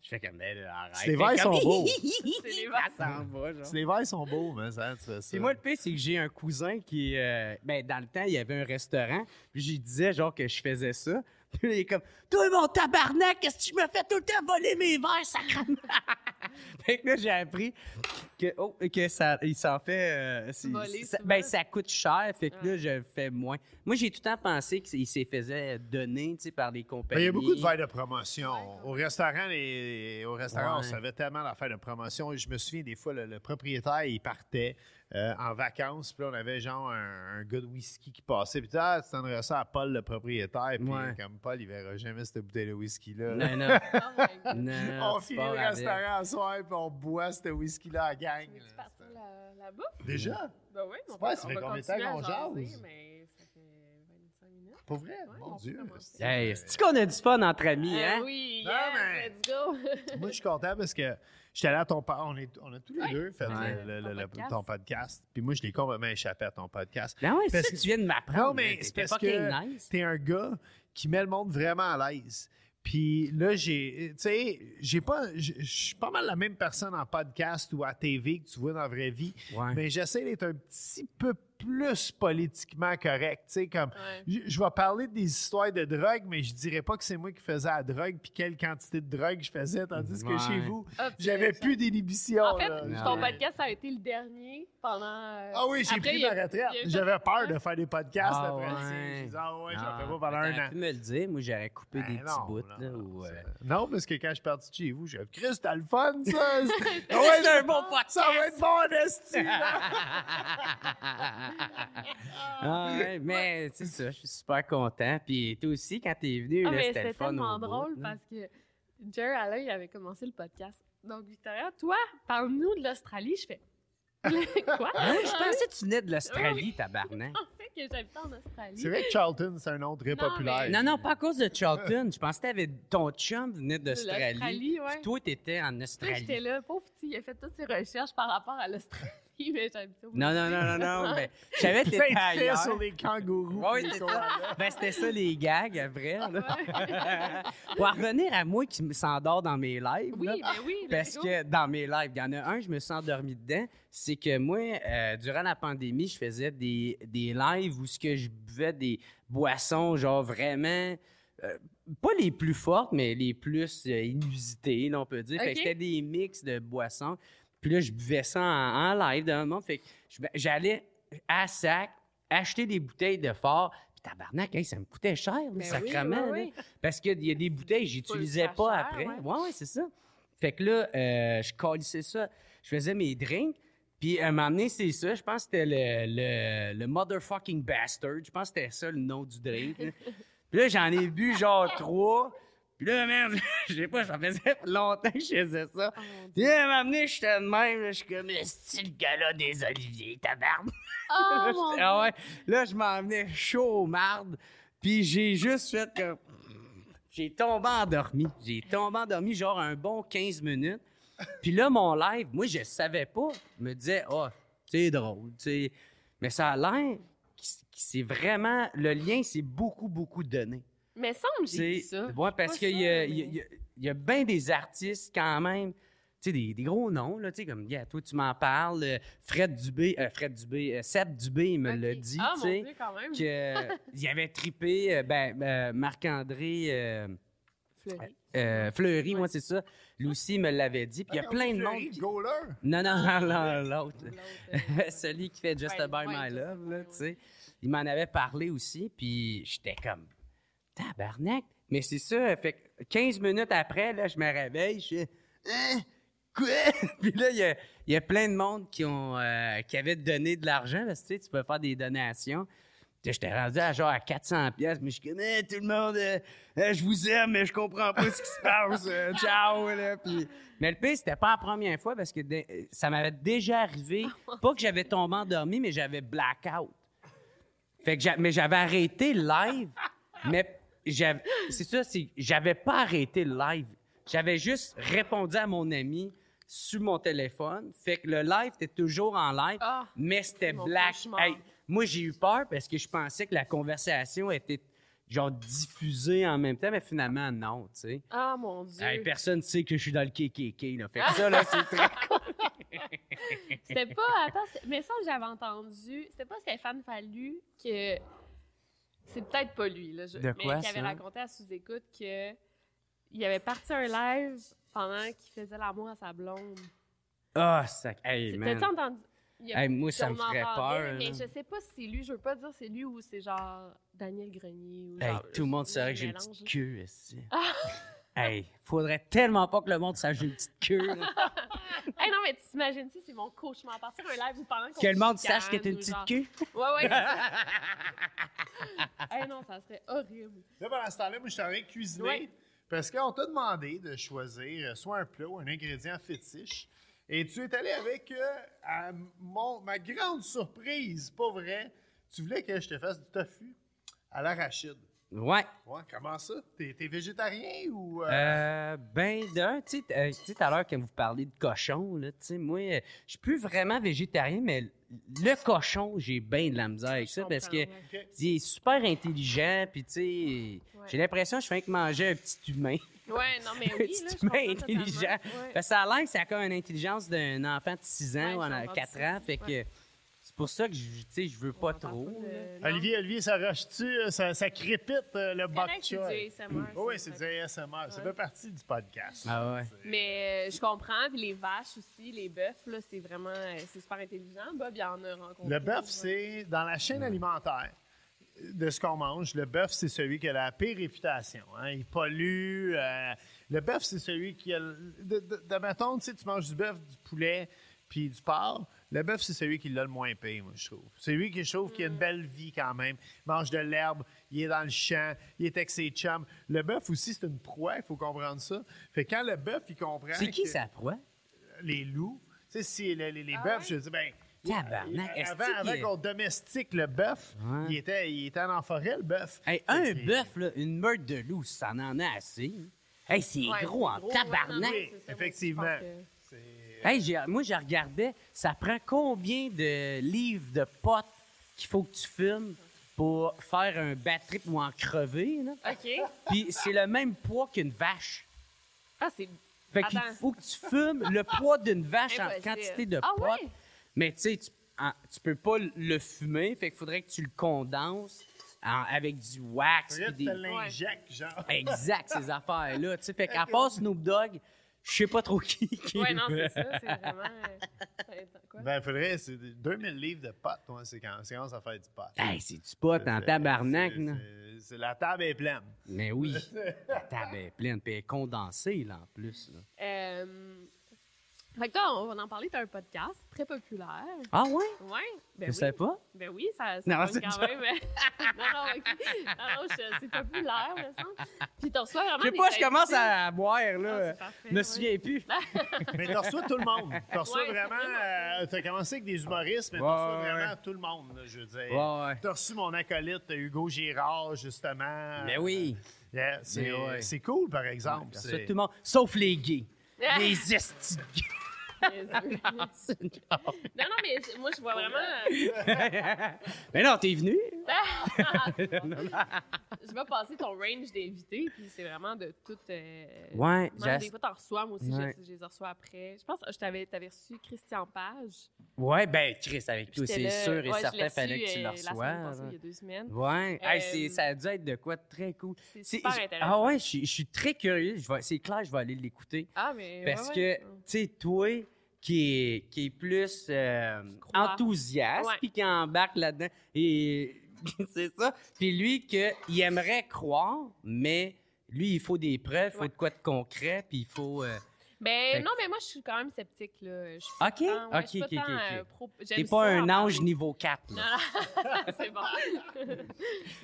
Je fais comme, mais là, arrête. Les verres sont beaux. C'est les verres. Ça s'en va, genre. Si les verres sont beaux, mais ça, tu fais ça. Puis moi, le pire, c'est que j'ai un cousin qui, euh, ben, dans le temps, il y avait un restaurant, puis j'y disais, genre, que je faisais ça. Il est comme, toi, mon tabarnak, qu'est-ce que tu me fais tout le temps voler mes verres, sacrément? (laughs) fait que là, j'ai appris que, oh, que ça, il s'en fait, euh, Voler ça, souvent. ben, ça coûte cher, fait que là, je fais moins. Moi, j'ai tout le temps pensé qu'il s'est faisait donner, tu sais, par des Ben, compagnies. il y a beaucoup de verres de promotion. Au restaurant, les- au restaurant on savait tellement d'affaires de promotion. Je me souviens, des fois, le, le propriétaire, il partait euh, en vacances. Puis là, on avait genre un, un gars de whisky qui passait. Puis tu ah, tu donnerais ça à Paul, le propriétaire. Puis Ouais. comme Paul, il verra jamais cette bouteille de whisky-là. Non, non, (laughs) Oh non. on tu finit le restaurant ce soir, puis on boit ce whisky-là à gang. Veux-tu là. partir la, la bouffe? Déjà? Ben oui, C'est pas, ça on fait va combien de temps à qu'on jaser, jase? Mais ça fait 25 minutes. Pour vrai? Ouais, Mon Dieu. Hey, c'est qu'on a du fun entre amis, Ah hein? oui, Non, yes, mais- let's go! (laughs) Moi, je suis content parce que j'étais allé à ton podcast. On, est- on a tous les Ouais. deux fait Ouais. le- le- Ton le- podcast. ton podcast. Puis moi, je l'ai complètement échappé à ton podcast. Ben ouais, c'est Parce ça que tu viens de m'apprendre. Non, mais c'est parce que nice. t'es un gars qui met le monde vraiment à l'aise. Puis là, j'ai, tu sais, j'ai pas, je je suis pas mal la même personne en podcast ou à TV que tu vois dans la vraie vie, Ouais. mais j'essaie d'être un petit peu plus politiquement correct, tu sais, comme, Ouais. je, je vais parler des histoires de drogue, mais je dirais pas que c'est moi qui faisais la drogue puis quelle quantité de drogue je faisais, tandis que chez vous, Ah, j'avais plus d'inhibition. En fait, là. ton podcast a été le dernier pendant. euh, Ah oui, j'ai pris ma retraite. J'avais peur de faire des podcasts Ah après. ouais. Dit, ah ouais, j'en Ah, fais pas pendant un an. pu me le dire, moi j'aurais coupé Ben des petits non, bouts. non, là, non, ou, euh, non, parce que quand je suis parti de chez vous, j'ai dit, Chris, t'as le fun, ça! (laughs) Ah ouais, c'est un bon podcast! ça va être bon, esti. (laughs) (laughs) Ah ouais, mais c'est ça, je suis super content. Puis toi aussi, quand t'es venu, Ah, c'était le c'était fun. tellement bout, drôle parce que Jer Alain il avait commencé le podcast. Donc, Victoria, toi, parle-nous de l'Australie. Je fais. (laughs) Quoi? Ah je pensais que tu venais de l'Australie, tabarnak. (laughs) Je pensais que j'habitais en Australie. C'est vrai que Charlton, c'est un nom très Non, populaire. mais- Non, non, pas à cause de Charlton. Je pensais que t'avais ton chum venait De d'Australie. l'Australie, ouais. Puis toi, t'étais en Tu sais, Australie. j'étais là, pauvre petit, il a fait toutes ses recherches par rapport à l'Australie, (laughs) mais Non, non, non, non, non. ben, je savais que t'étais ailleurs. sur les kangourous. Ça. koalas. Ben, c'était ça les gags après. là. (laughs) Pour en revenir à moi qui me s'endort dans mes lives. Oui, là, ben oui. Parce go. que dans mes lives, il y en a un, je me suis endormi dedans. C'est que moi, euh, durant la pandémie, je faisais des, des lives où ce que je buvais des boissons, genre vraiment. euh, pas les plus fortes, mais les plus euh, inusitées, là, on peut dire. Fait Ok. que c'était des mix de boissons. Puis là, je buvais ça en, en live le monde. Fait que j'allais à sac acheter des bouteilles de fort. Puis tabarnak, hey, ça me coûtait cher, là, Ben oui, sacrement. Parce qu'il y a des bouteilles que j'utilisais pas cher, après. ouais. Ouais, ouais, c'est ça. Fait que là, euh, je calissais ça. Je faisais mes drinks. Puis à un moment donné, c'est ça. Je pense que c'était le, le, le motherfucking bastard. Je pense que c'était ça le nom du drink. là. (laughs) Puis là, j'en ai bu genre trois. Puis là, merde, (laughs) je sais pas, ça faisait longtemps que je faisais ça. Oh. Puis là, un moment donné, j'étais de même. là, Je suis comme, c'est le gars-là des oliviers, tabarnak. Oh, (laughs) mon Dieu. Ah ouais. Là, je m'en venais chaud au marde. Puis j'ai juste fait comme. J'ai tombé endormi. J'ai tombé endormi genre un bon 15 minutes. Puis là, mon live, moi, je savais pas. Je me disais, ah, c'est drôle. Mais ça a l'air que c'est vraiment. Le lien, c'est beaucoup, beaucoup donné. Mais semble, j'ai ça. ouais, parce qu'il y ça, a, il y a- mais- il y a- il y a bien des artistes quand même, tu sais, des, des gros noms, là, tu sais, comme, yeah, toi, tu m'en parles, euh, Fred Dubé, euh, Fred Dubé, euh, Seb Dubé, il me l'a dit, Ah, tu sais, quand même. qu'il avait trippé, euh, ben, euh, Marc-André euh, Fleury. euh, Fleury, Ouais. moi, c'est ça, il me l'avait dit, puis il y a plein de Fleury, monde qui... goaler. Non, non, non, (laughs) non, l'autre. Euh, (laughs) Celui qui fait Just Ouais, About ouais, My Love, là, tu sais. il m'en avait parlé aussi, puis j'étais comme, tabarnak. Mais c'est ça, fait que 15 minutes après, là, je me réveille, je fais, hein, quoi? (laughs) puis là, il y a, il y a plein de monde qui ont, euh, qui avaient donné de l'argent, tu sais, tu peux faire des donations. J'étais rendu à genre à 400 pièces, mais je connais tout le monde. euh, euh, je vous aime, mais je comprends pas ce qui se passe. euh, (laughs) ciao là. Puis, mais le pire, c'était pas la première fois parce que de- ça m'avait déjà arrivé. Pas que j'avais tombé endormi, mais j'avais blackout. Fait que mais j'avais arrêté le live, mais c'est ça, c'est j'avais pas arrêté le live. J'avais juste répondu à mon ami sur mon téléphone. Fait que le live était toujours en live, Ah, mais c'était black. Hey, moi, j'ai eu peur parce que je pensais que la conversation était genre diffusée en même temps, mais finalement, non, tu sais. Ah, mon Dieu. Hey, personne ne sait que je suis dans le KKK, là. Fait que (laughs) ça, là, c'est très... C'était pas. Attends, mais ça, j'avais entendu. C'était pas Stéphane Fallu que. C'est peut-être pas lui, là. je- De quoi, mais qui avait ça? raconté à sous-écoute que. Il avait parti un live pendant qu'il faisait l'amour à sa blonde. Ah, ça... Hey, man. entendu? y a- Hey, moi, ça me ferait peur, Mais je sais pas si c'est lui. Je veux pas dire c'est lui ou c'est genre Daniel Grenier. Ou Hey, genre, tout le monde saurait que j'ai une petite queue, ici. (laughs) Hey, faudrait tellement pas que le monde sache que j'ai une petite queue. (laughs) (laughs) Hey, non, mais tu t'imagines, sais, c'est mon cauchemar. Partir un live ou pendant qu'on Que le monde sache que t'as une petite genre- queue. Ouais, ouais. (laughs) hey, non, ça serait horrible. Là, pendant ce temps-là, moi, je suis en train de cuisiner. Ouais. Parce qu'on t'a demandé de choisir euh, soit un plat ou un ingrédient fétiche. Et tu es allé avec, euh, à mon, ma grande surprise, pas vrai, tu voulais que je te fasse du tofu à l'arachide. Ouais. Ouais, comment ça? T'es, t'es végétarien ou... euh, Euh, ben, d'un, tu sais, euh, tu sais, tout à l'heure, quand vous parlez de cochon, là, tu sais, moi, euh, je suis plus vraiment végétarien, mais le cochon, j'ai bien de la misère avec ça parce que il est super intelligent, puis tu sais, j'ai l'impression que je fais que manger un petit humain. Ouais, non, mais (laughs) un oui, petit là, je humain intelligent. totalement. Ouais. Parce que ça a l'air que ça a comme une intelligence d'un enfant de 6 ans Ouais, ou j'ai en entendu 4 ça ans, fait que pour ça que je, tu sais, je veux pas trop. là. Olivier, Olivier, ça rush-tu? euh, Ça, ça crépite euh, le C'est bok correct, c'est choy? du ASMR, oui, ça, c'est du ASMR. Ça fait partie du podcast. Ah ouais. Mais euh, je comprends. Puis les vaches aussi, les bœufs, là, c'est vraiment... euh, c'est super intelligent. Bob, il en a rencontré. Le bœuf, c'est dans la chaîne alimentaire de ce qu'on mange. Le bœuf, c'est celui qui a la pire réputation. hein. Il pollue. euh, le bœuf, c'est celui qui a. le- De, de, de- mettons, tu sais, tu manges du bœuf, du poulet, puis du porc. Le bœuf, c'est celui qui l'a le moins pire, moi, je trouve. C'est lui qui, je trouve, qui a une belle vie quand même. Il mange de l'herbe, il est dans le champ, il est avec ses chums. Le bœuf aussi, c'est une proie, il faut comprendre ça. Fait que quand le bœuf, il comprend. C'est qui que- ça, proie? Les loups. Tu sais, si les, les, les Ah bœufs, ouais? je dis, ben. Tabarnak, Avant, avant est- qu'on domestique le bœuf, Ouais. il, était, il était en forêt, le bœuf. Hey, un bœuf, là, une meurtre de loup, ça en a assez. Hey, c'est Ouais, gros en gros, tabarnak. non, Oui, effectivement. Hey, j'ai- moi, je regardais, ça prend combien de livres de potes qu'il faut que tu fumes pour faire un bad trip ou en crever, là? OK. Puis c'est le même poids qu'une vache. Ah, c'est... Fait qu'il faut que tu fumes le poids d'une vache en quantité de Ah potes. Mais tu sais, tu tu peux pas le fumer, fait qu'il faudrait que tu le condenses en- avec du wax. Tu des... te l'injectes, genre. Exact, ces (laughs) affaires-là. Tu fait qu'à part Snoop Dogg, je sais pas trop qui. qui Ouais, non, c'est ça. C'est vraiment... euh, quoi? Ben, il faudrait, c'est 2000 livres de potes, toi, c'est quand, c'est quand ça fait du pot. Hey, c'est du pot en tabarnak, c'est- là. c'est- c'est- La table est pleine. Mais oui, (laughs) la table est pleine, puis elle est condensée, là, en plus. là. Euh... Fait que là, on va en parler. T'as un podcast très populaire. Ah ouais? Ouais. Ben Je oui. sais pas. Ben oui, ça, ça Non, c'est quand même. (laughs) non, non, ok. non, c'est populaire, me semble. Puis t'as reçu vraiment Je sais pas, je commence à boire, Ah, là. c'est parfait, Je me ouais. souviens plus. (laughs) Mais t'as reçu tout le monde. T'as reçu Ouais, c'est vraiment. euh, t'as commencé avec des humoristes, mais t'as Ouais, reçu ouais, vraiment ouais. tout le monde, là, je veux dire. Ouais, ouais. T'as reçu mon acolyte Hugo Girard, justement. Mais oui. Yeah, c'est, Mais ouais. c'est cool, par exemple. Tout le monde, sauf les gays. (laughs) Les estis (laughs) Non, non, mais moi, je vois vraiment. (laughs) Mais non, t'es venu. (laughs) je vais passer ton range d'invités, puis c'est vraiment de tout. Euh... Ouais, j'ai- des fois, t'en reçois, moi aussi, Ouais. je, je les reçois après. Je pense que je t'avais, t'avais reçu Christian Page. Ouais, ben, Chris, avec toi, c'est sûr et ouais, certain, fallait que tu euh, le passée, là. il y a deux semaines. Ouais, Hey, Euh, ça a dû être de quoi de très cool. C'est super intéressant. Ah ouais, je suis- très curieux. C'est clair, je vais aller l'écouter. Ah, mais. Parce ouais, que, tu sais, toi, qui est, qui est plus euh, enthousiaste, puis qui embarque là-dedans, et (laughs) c'est ça. Puis lui, que, il aimerait croire, mais lui, il faut des preuves, il faut Ouais. de quoi de concret, puis il faut... euh, Ben Fait non, mais moi, je suis quand même sceptique, là. Je suis OK, pas tant- ouais, OK, je suis pas OK, tant, euh, pro- T'es pas ça un ange niveau 4, là. Non, (laughs) c'est bon. (laughs)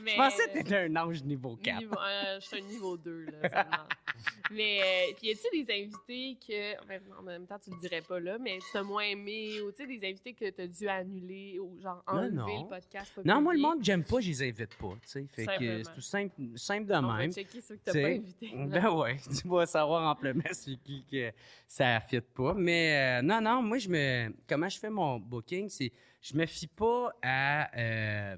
mais, Je pensais que t'étais un ange niveau 4. Niveau- euh, je suis un niveau 2, là, seulement. (laughs) mais, euh, puis y a-tu des invités que, en même temps, tu le dirais pas là, mais t'as moins aimé, ou tu sais, des invités que t'as dû annuler, ou genre Non, enlever non. le podcast? pas Non, moi, le monde que j'aime pas, je les invite pas, tu sais. Fait que c'est tout simple, simple de On va même. checker ceux que t'as pas invités. Ben ouais, tu vas savoir amplement c'est qui que ça fit pas. Mais euh, non, non, moi, je me. Comment je fais mon booking, c'est. Je me fie pas à. euh,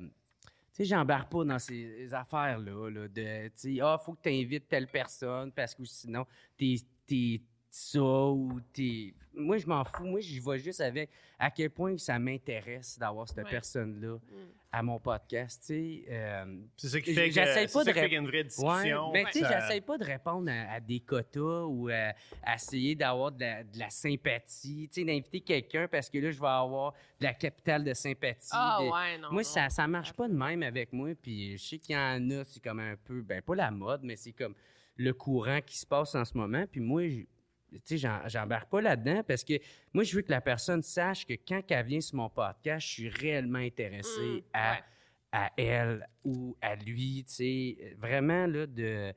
tu sais, j'embarque pas dans ces affaires-là, là, de, tu sais, ah, faut que tu invites telle personne parce que sinon, t'es, t'es ça ou t'es. Moi, je m'en fous. Moi, j'y vais juste avec à quel point ça m'intéresse d'avoir cette Ouais. personne-là Mm. à mon podcast, tu sais. euh, C'est ça qui fait que pas ça de fait y a une vraie Ouais, discussion. ben, tu sais, ça- j'essaie pas de répondre à, à des quotas ou à, à essayer d'avoir de la, de la sympathie, tu sais, d'inviter quelqu'un parce que là, je vais avoir de la capitale de sympathie. Ah de- ouais, non. moi, non. ça, ça marche pas de même avec moi, puis je sais qu'il y en a, c'est comme un peu, ben, pas la mode, mais c'est comme le courant qui se passe en ce moment, puis moi, j'ai- tu sais, j'embarque pas là-dedans parce que moi, je veux que la personne sache que quand elle vient sur mon podcast, je suis réellement intéressé Mm, à ouais. à elle ou à lui, tu sais, vraiment, là, de...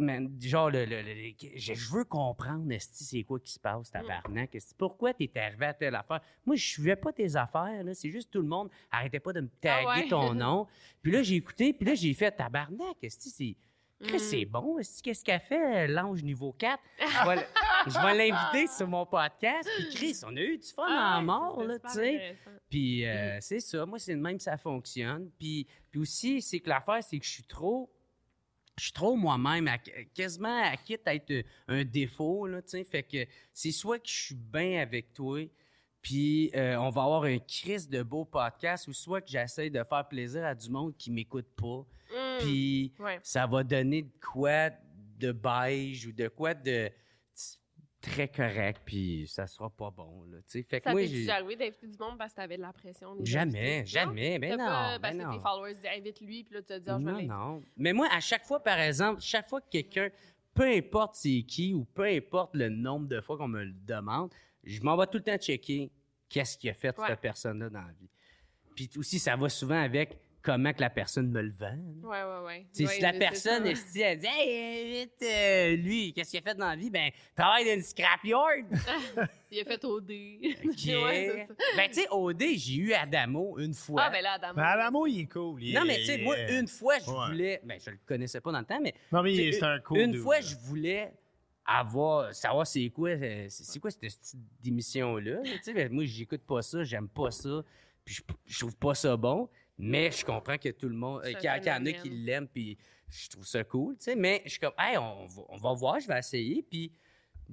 man, genre, le, le- le- je, je veux comprendre, esti, c'est quoi qui se passe, tabarnak, esti. Pourquoi t'es arrivé à telle affaire? Moi, je suivais pas tes affaires, là, c'est juste tout le monde arrêtait pas de me taguer Ah ouais? ton (laughs) nom. Puis là, j'ai écouté, puis là, j'ai fait, tabarnak, esti, c'est... Chris, Mm. c'est bon. Qu'est-ce qu'elle fait, l'ange niveau 4? (laughs) Je vais, l- je vais l'inviter sur mon podcast. Puis Chris, on a eu du fun Ah en mort, là, tu sais. Puis euh, c'est ça, moi c'est de même que ça fonctionne. Puis, puis aussi, c'est que l'affaire, c'est que je suis trop. Je suis trop moi-même, quasiment à quitte à être un défaut, là, tu sais. Fait que c'est soit que je suis bien avec toi, puis euh, on va avoir un crise de beau podcast, ou soit que j'essaie de faire plaisir à du monde qui m'écoute pas. Mm. Puis Ouais. ça va donner de quoi de beige ou de quoi de très correct, puis ça sera pas bon, là, tu sais. Fait que Ça moi, t'est j'ai... déjà arrivé d'inviter du monde parce que t'avais de la pression? Jamais, jamais, ben T'as non, pas- ben parce que non. tes followers disent invite-lui, puis là, tu te dis, ah, je vais Non. Mais moi, à chaque fois, par exemple, chaque fois que quelqu'un, peu importe c'est qui ou peu importe le nombre de fois qu'on me le demande, je m'en vais tout le temps checker qu'est-ce qui a fait Ouais. cette personne-là dans la vie. Puis aussi, ça va souvent avec comment que la personne me le vend. Ouais, ouais, ouais. Si la personne, est elle dit Hey, invite, euh, lui, qu'est-ce qu'il a fait dans la vie? Ben, travaille dans une scrapyard. (laughs) Il a fait OD. OK. (laughs) Ouais, ben, tu sais, OD, j'ai eu Adamo une fois. Ah, ben là, Adam. Mais Adamo, il est cool. il non, mais tu sais, moi, est- une fois, je Ouais. voulais. Ben, je le connaissais pas dans le temps, mais. Non, mais c'est un cool. Une dude, fois, je voulais avoir, savoir c'est quoi, euh, c'est quoi cette petite émission-là. Tu sais, ben, moi, j'écoute pas ça, j'aime pas ça, puis je, je trouve pas ça bon, mais je comprends que tout le monde, euh, qu'il y, en a qui l'aiment, puis je trouve ça cool, tu sais, mais je suis comme, hey, on va, on va voir, je vais essayer, puis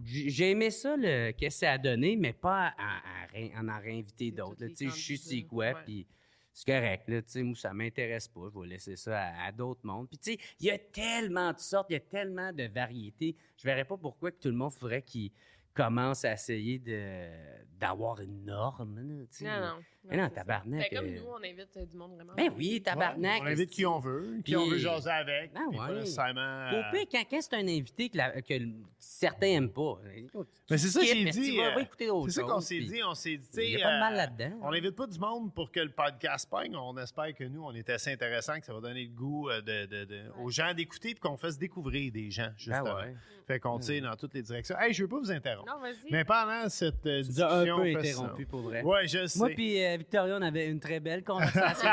j'ai aimé ça, le, qu'est-ce que ça a donné, mais pas à, en en réinviter d'autres. Tu sais, je c'est candidats, quoi, ouais. puis c'est correct, là, tu sais, moi, ça m'intéresse pas, je vais laisser ça à, à d'autres mondes. Puis, tu sais, il y a tellement de sortes, il y a tellement de variétés, je verrais pas pourquoi que tout le monde ferait qu'il commence à essayer de, d'avoir une norme, là, tu sais. Non, non. Mais non, tabarnak, Ben, comme euh, nous, on invite euh, du monde vraiment. Ben oui, tabarnak. Ouais, on invite qui on veut, qui Puis- on veut jaser avec. Ouais. nécessairement. Au euh, pire, quand, c'est un invité que, la- que le- certains n'aiment pas. Mais c'est ça que j'ai dit, tu vas- euh, va écouter d'autres C'est ça qu'on s'est puis dit. On s'est dit, Il n'y a pas de mal euh, là-dedans. On n'invite pas du monde pour que le podcast pogne. On espère que nous, on est assez intéressant, que ça va donner le goût de, de- de- aux gens d'écouter et qu'on fasse découvrir des gens, Ben justement. ouais. Fait qu'on tire dans toutes les directions. Hey, je veux pas vous interrompre. Non, vas-y. Mais pendant cette as un discussion, peu on fait interrompu, pour vrai. Ouais, je sais. Moi puis euh, Victoria, on avait une très belle (laughs) conversation.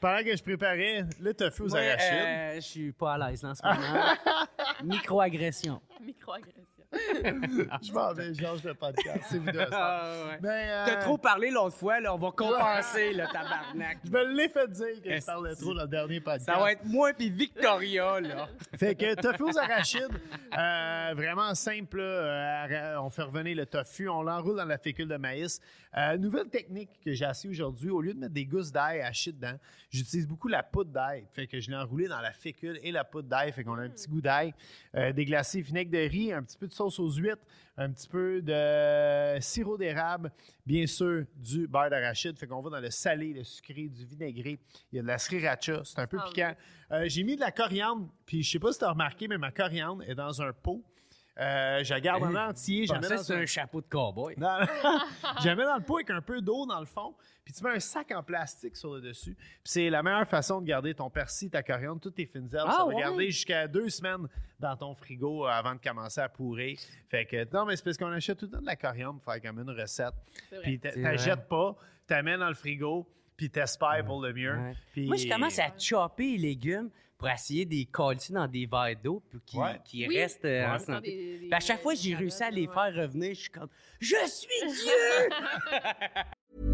Pendant que je préparais le tofu aux arachides. euh, je suis pas à l'aise en ce moment. (laughs) Microagression. Microagression. (laughs) Je m'en vais, je change de podcast. C'est vous deux. ça. Ben, euh, T'as trop parlé l'autre fois, là. On va compenser, (laughs) le tabarnak. Je me l'ai fait dire que je parlais trop dans le dernier podcast. Ça va être moi puis Victoria, là. (laughs) Fait que tofu aux arachides, euh, vraiment simple. euh, on fait revenir le tofu, on l'enroule dans la fécule de maïs. Euh, nouvelle technique que j'ai essayé aujourd'hui, au lieu de mettre des gousses d'ail hachées dedans, j'utilise beaucoup la poudre d'ail. Fait que je l'ai enroulé dans la fécule et la poudre d'ail. Fait qu'on a un petit goût d'ail, des glacés vinaigre de riz, un petit peu de sauce sauce aux huîtres, un petit peu de sirop d'érable, bien sûr du beurre d'arachide. Fait qu'on va dans le salé, le sucré, du vinaigré. Il y a de la sriracha, c'est un peu Ah, piquant. Euh, J'ai mis de la coriandre, puis je sais pas si tu as remarqué, mais ma coriandre est dans un pot. Euh, je la garde en entier. Je je la mets dans un un chapeau de cowboy. non, (laughs) je la mets dans le pot avec un peu d'eau dans le fond, puis tu mets un sac en plastique sur le dessus. Puis c'est la meilleure façon de garder ton persil, ta coriandre, toutes tes fines herbes. Ah, ça va ouais? garder jusqu'à deux semaines dans ton frigo euh, avant de commencer à pourrir. Fait que non, mais c'est parce qu'on achète tout le temps de la coriandre pour faire comme une recette. Puis C'est t'achètes pas, t'amènes dans le frigo, puis t'espères pour le mieux. Puis- Moi, je commence à chopper les légumes pour essayer de les coller dans des verres d'eau pour qu'ils Ouais. qu'ils Oui. restent euh, en Ouais. santé. Des- des- Puis à chaque fois, des j'ai réussi à les faire revenir. Je suis comme, je suis (laughs) Dieu!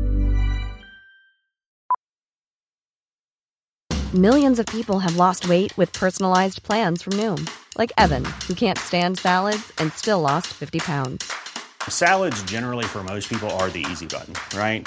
Millions of people have lost weight with personalized plans from Noom, like Evan, who can't stand salads and still lost 50 pounds. Salads, generally, for most people, are the easy button, right?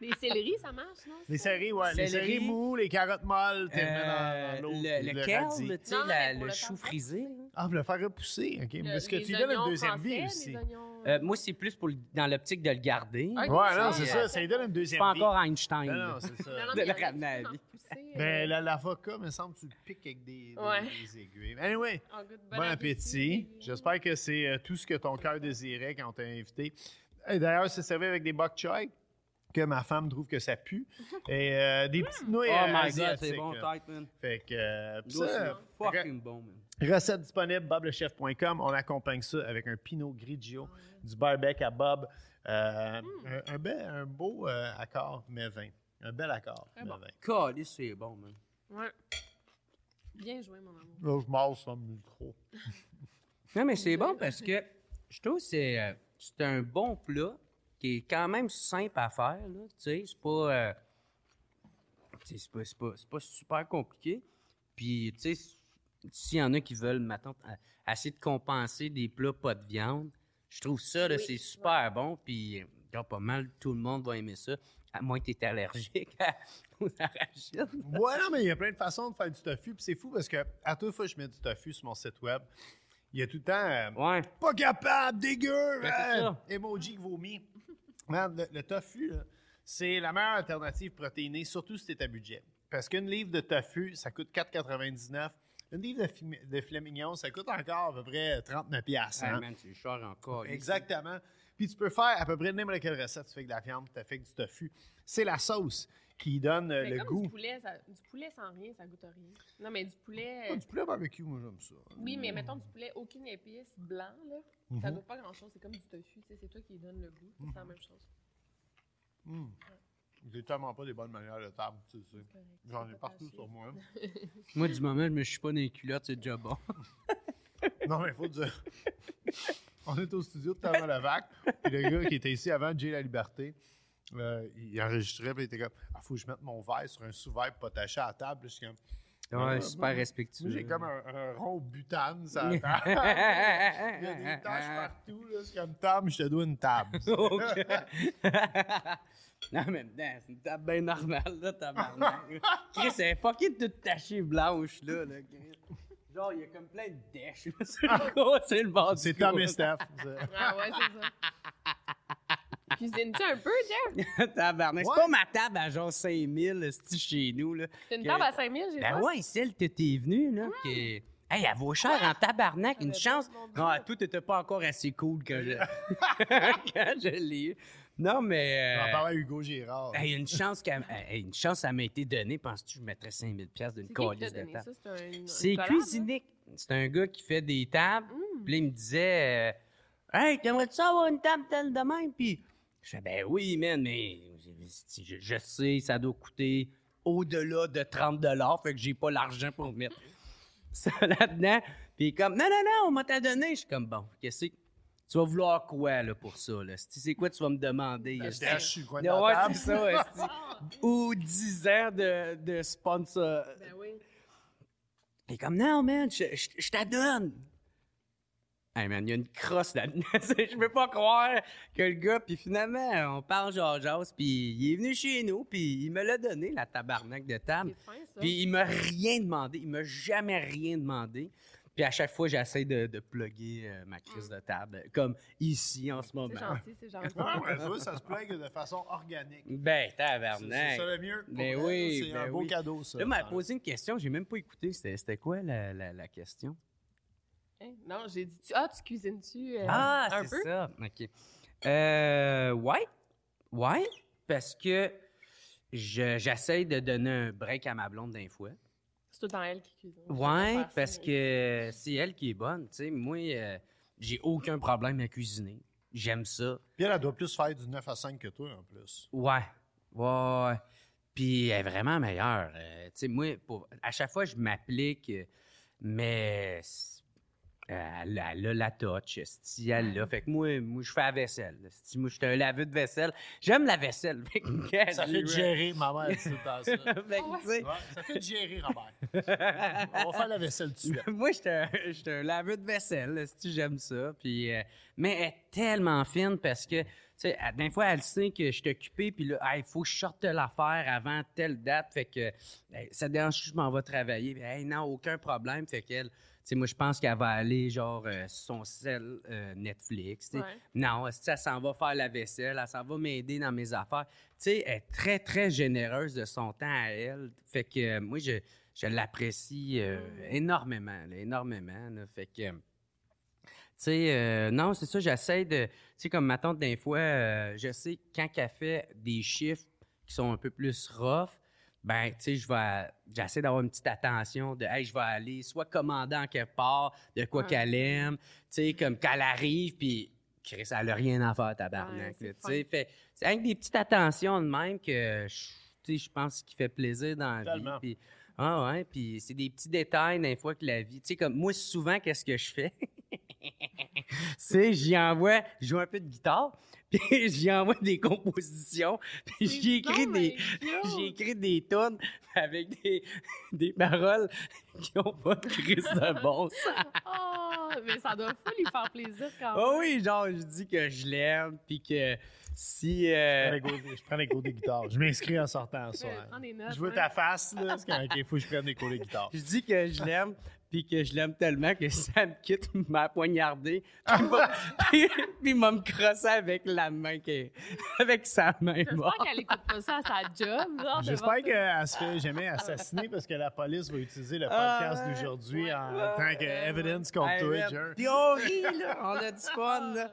Des céleris, ça marche, non? Les céleris, ouais. Les Céleri. céleris mous, les carottes molles, tu les mets Euh, dans, l'eau. le, le kale, tu sais, Non, la- le le chou frisé. Ah, pour le faire repousser, OK. Le- Parce que les tu lui donnes une deuxième français, vie les aussi. oignons- Euh, moi, c'est plus pour le- dans l'optique de le garder. Ok. Ouais, non, c'est euh, ça. Ça lui donne une C'est deuxième pas vie. encore Einstein. Non, c'est ça. Non, non, de le ramener à peuvent la en vie. euh, Ben, la- l'avocat, me semble, tu le piques avec des, des- Ouais. des aiguilles. Anyway, de bon appétit. J'espère que c'est euh, tout ce que ton cœur désirait quand on t'a invité. D'ailleurs, c'est servi avec des bok choy, que ma femme trouve que ça pue. (laughs) Et euh, des petites nouilles Oh euh, my god, asiatiques. c'est bon, là. tête, man. Fait que, euh, pis Ça, ça, c'est fucking bon, man. Recette disponible, boblechef.com. On accompagne ça avec un Pinot Grigio, du barbecue à Bob. Euh, un, un bel- un beau euh, accord, mais vin. Un bel accord, bon. vin. Caliste, c'est bon, man. Ouais. Bien joué, mon amour. Là, je mange sur le micro. (laughs) Non, mais c'est bon parce que je trouve que c'est, euh, c'est un bon plat qui est quand même simple à faire. Là, tu sais, c'est pas, euh, tu sais, c'est pas, c'est pas, c'est pas super compliqué. Puis, tu sais, s'il y en a qui veulent, maintenant, essayer de compenser des plats pas de viande, je trouve ça, là, Oui, c'est super bon. Puis, euh, pas mal, tout le monde va aimer ça. À moins que tu es allergique (laughs) aux arachides. Ouais, non, mais il y a plein de façons de faire du tofu. Puis c'est fou parce que à toute fois que je mets du tofu sur mon site web, il y a tout le temps euh, Ouais. pas capable, dégueu, Ben, ça. emoji qui vomit. Man, le, le tofu, c'est la meilleure alternative protéinée, surtout si tu à budget. Parce qu'une livre de tofu, ça coûte 4,99. Une livre de, de filet mignon, ça coûte encore à peu près 39 piastres. Hey, hein. man, c'est cher encore. Exactement. Puis tu peux faire à peu près n'importe quelle recette. Tu fais de la viande, tu fais avec du tofu. C'est la sauce qui donne euh, Mais le comme goût. Du poulet, ça- du poulet sans rien, ça goûte rien. Non, mais du poulet. Ah, du poulet barbecue, moi j'aime ça. Oui, mais mettons du poulet, aucune épice, blanc, là. Mhm. Ça goûte pas grand chose. C'est comme du tofu, tu sais. C'est toi qui donne le goût. C'est la même chose. J'ai tellement pas des bonnes manières de table, tu sais. J'en ai partout sur moi. (laughs) Moi, du moment je me suis pas dans les culottes, c'est déjà bon. (laughs) non, mais il faut dire. On est au studio de Thomas Levac, puis le gars qui était ici avant, Jay La Liberté, euh, il enregistrait, puis il était comme Ah, faut que je mette mon verre sur un sous-verre pour pas à la table. Je suis comme Ouais, Ah, super moi, respectueux. J'ai comme un, un rond butane sur la (laughs) table. il y a des taches partout, là. C'est comme table, je te dois une table. (laughs) (laughs) non, mais non, c'est une table bien normale, là, tabarnak. Chris, elle est fucking toute tachée blanche, là, là, Chris. Genre, il y a comme plein de dèches, là, sur le côté, c'est le bord du C'est. Tom et Steph. Ah ouais, c'est ça. Cuisines-tu un peu, Jeff? (laughs) Tabarnak. C'est pas ma table à genre 5000, c'est chez nous, là. C'est une Que- table à 5000, j'ai Ben pas. ouais, celle que t'es venue, là, qui... Hey, elle vaut cher en tabarnak, une chance. Non, toi, t'étais pas encore assez cool quand je, (laughs) (laughs) quand je l'ai eu. Non, mais. On va euh, parler à Hugo Girard. hey, une chance qu'elle- hey, une chance, ça m'a été donnée. Penses-tu que je mettrais 5000 pièces d'une C'est qui qui t'a calice de donné table? ça? C'est un, une C'est collab, Cuisinic. C'est un gars qui fait des tables. Mm. Puis là, il me disait euh, Hey, t'aimerais-tu avoir une table telle de même? Puis je fais Ben oui, man, mais je, je sais, ça doit coûter au-delà de 30 fait que j'ai pas l'argent pour mettre (laughs) ça là-dedans. Puis il est comme Non, non, non, on m'a t'a donné. Je suis comme Bon, qu'est-ce que tu vas vouloir quoi là, pour ça? Là? C'est c'est quoi tu vas me demander? Je Ouais, la table. c'est ça. (laughs) Ou 10 ans de, de sponsor, Ben oui. il est comme, non, man, je, je, je t'adonne. Hey, man, il y a une crosse là-dedans. (laughs) je peux pas croire que le gars, puis finalement, on parle genre jase, puis il est venu chez nous, puis il me l'a donné, la tabarnak de table. C'est fin, ça. Puis il m'a rien demandé, il m'a jamais rien demandé. Puis à chaque fois, j'essaie de, de plugger euh, ma crise de table, comme ici en ce C'est moment. gentil, c'est (laughs) gentil. Ouais, ça se plague de façon organique. Ben, C'est c'est tabarnak. ça le mieux. Ben oui, C'est ben un beau oui. cadeau, ça. Là, il m'a posé une question, j'ai même pas écouté. C'était c'était quoi la, la, la question? Hein? Non, j'ai dit, tu- ah, tu cuisines-tu euh, Ah, un c'est peu? ça. OK. Euh, ouais. Ouais. Parce que je- j'essaie de donner un break à ma blonde d'un fois. C'est tout le temps elle qui cuisine. Ouais, parce ça. que c'est elle qui est bonne. Tu sais, moi, euh, j'ai aucun problème à cuisiner. J'aime ça. Puis elle, elle doit plus faire du 9 à 5 que toi, en plus. Ouais. Ouais. Puis elle est vraiment meilleure. Euh, tu sais, moi, pour- à chaque fois, je m'applique, mais c'est- elle, a- elle a la touch, si elle l'a. Fait que moi, moi je fais la vaisselle. esti. Moi, je suis un laveux de vaisselle. J'aime la vaisselle. Fait que, Ça fait de gérer, ma mère dit tout le temps ça. Fait que, Ouais, ça fait de gérer, Robert. On va faire la vaisselle tout de suite. (laughs) moi, j'étais un, j'étais un laveux de vaisselle, si j'aime ça. Puis, euh, mais elle est tellement fine parce que, tu sais, à- des fois, elle sait que je suis occupé, puis là, il faut que je sorte l'affaire avant telle date. Fait que, hey, ça dérange, je m'en vais travailler? Puis, hey, non, aucun problème. Fait qu'elle, tu sais, moi, je pense qu'elle va aller, genre, euh, son sel euh, Netflix. Ouais. Non, elle s'en va faire la vaisselle, elle s'en va m'aider dans mes affaires. Tu sais, elle est très, très généreuse de son temps à elle. Fait que euh, moi, je, je l'apprécie euh, énormément, là, énormément. là. Fait que, tu sais, non, c'est ça, j'essaie de, tu sais, comme ma tante, des fois, je sais, quand elle fait des chiffres qui sont un peu plus rough, ben, tu sais, je vais, j'essaie d'avoir une petite attention de, hey, je vais aller soit commander en quelque part de quoi Ouais. qu'elle aime, tu sais, comme quand elle arrive, puis Chris, elle a rien à faire, Ouais, tabarnak. c'est là, tu sais. Fait, c'est avec des petites attentions de même que, je- tu sais, je pense qu'il fait plaisir dans la vie. Puis, ah ouais, puis c'est des petits détails des fois que la vie. Tu sais, comme moi, souvent, qu'est-ce que je fais? (laughs) c'est, j'y envoie, je joue un peu de guitare, (laughs) puis j'y envoie des compositions, puis j'y écrit donc des, j'ai écrit des tunes avec des, des paroles qui ont pas (laughs) de crise de bon sens. Oh, mais ça doit fou lui faire plaisir quand même. Oh oui, genre, je dis que je l'aime, puis que si. euh, Je prends les cours- Je prends les cours de guitare. Je m'inscris en sortant des notes, Je veux ouais. ta face, là. C'est quand il faut que je prenne des cours de guitare. (laughs) je dis que je l'aime, puis que je l'aime tellement que (laughs) elle me quitte, m'a poignardé, (laughs) (laughs) puis il m'a- me crossé avec la main, qui- avec sa main J'espère qu'elle écoute pas ça à sa job. J'espère qu'elle se fait jamais assassiner parce que la police va utiliser le Ah, podcast ouais. d'aujourd'hui en tant que ouais, evidence ouais. contre Hey, toi, Jer. Puis on rit, là. On a du fun, là.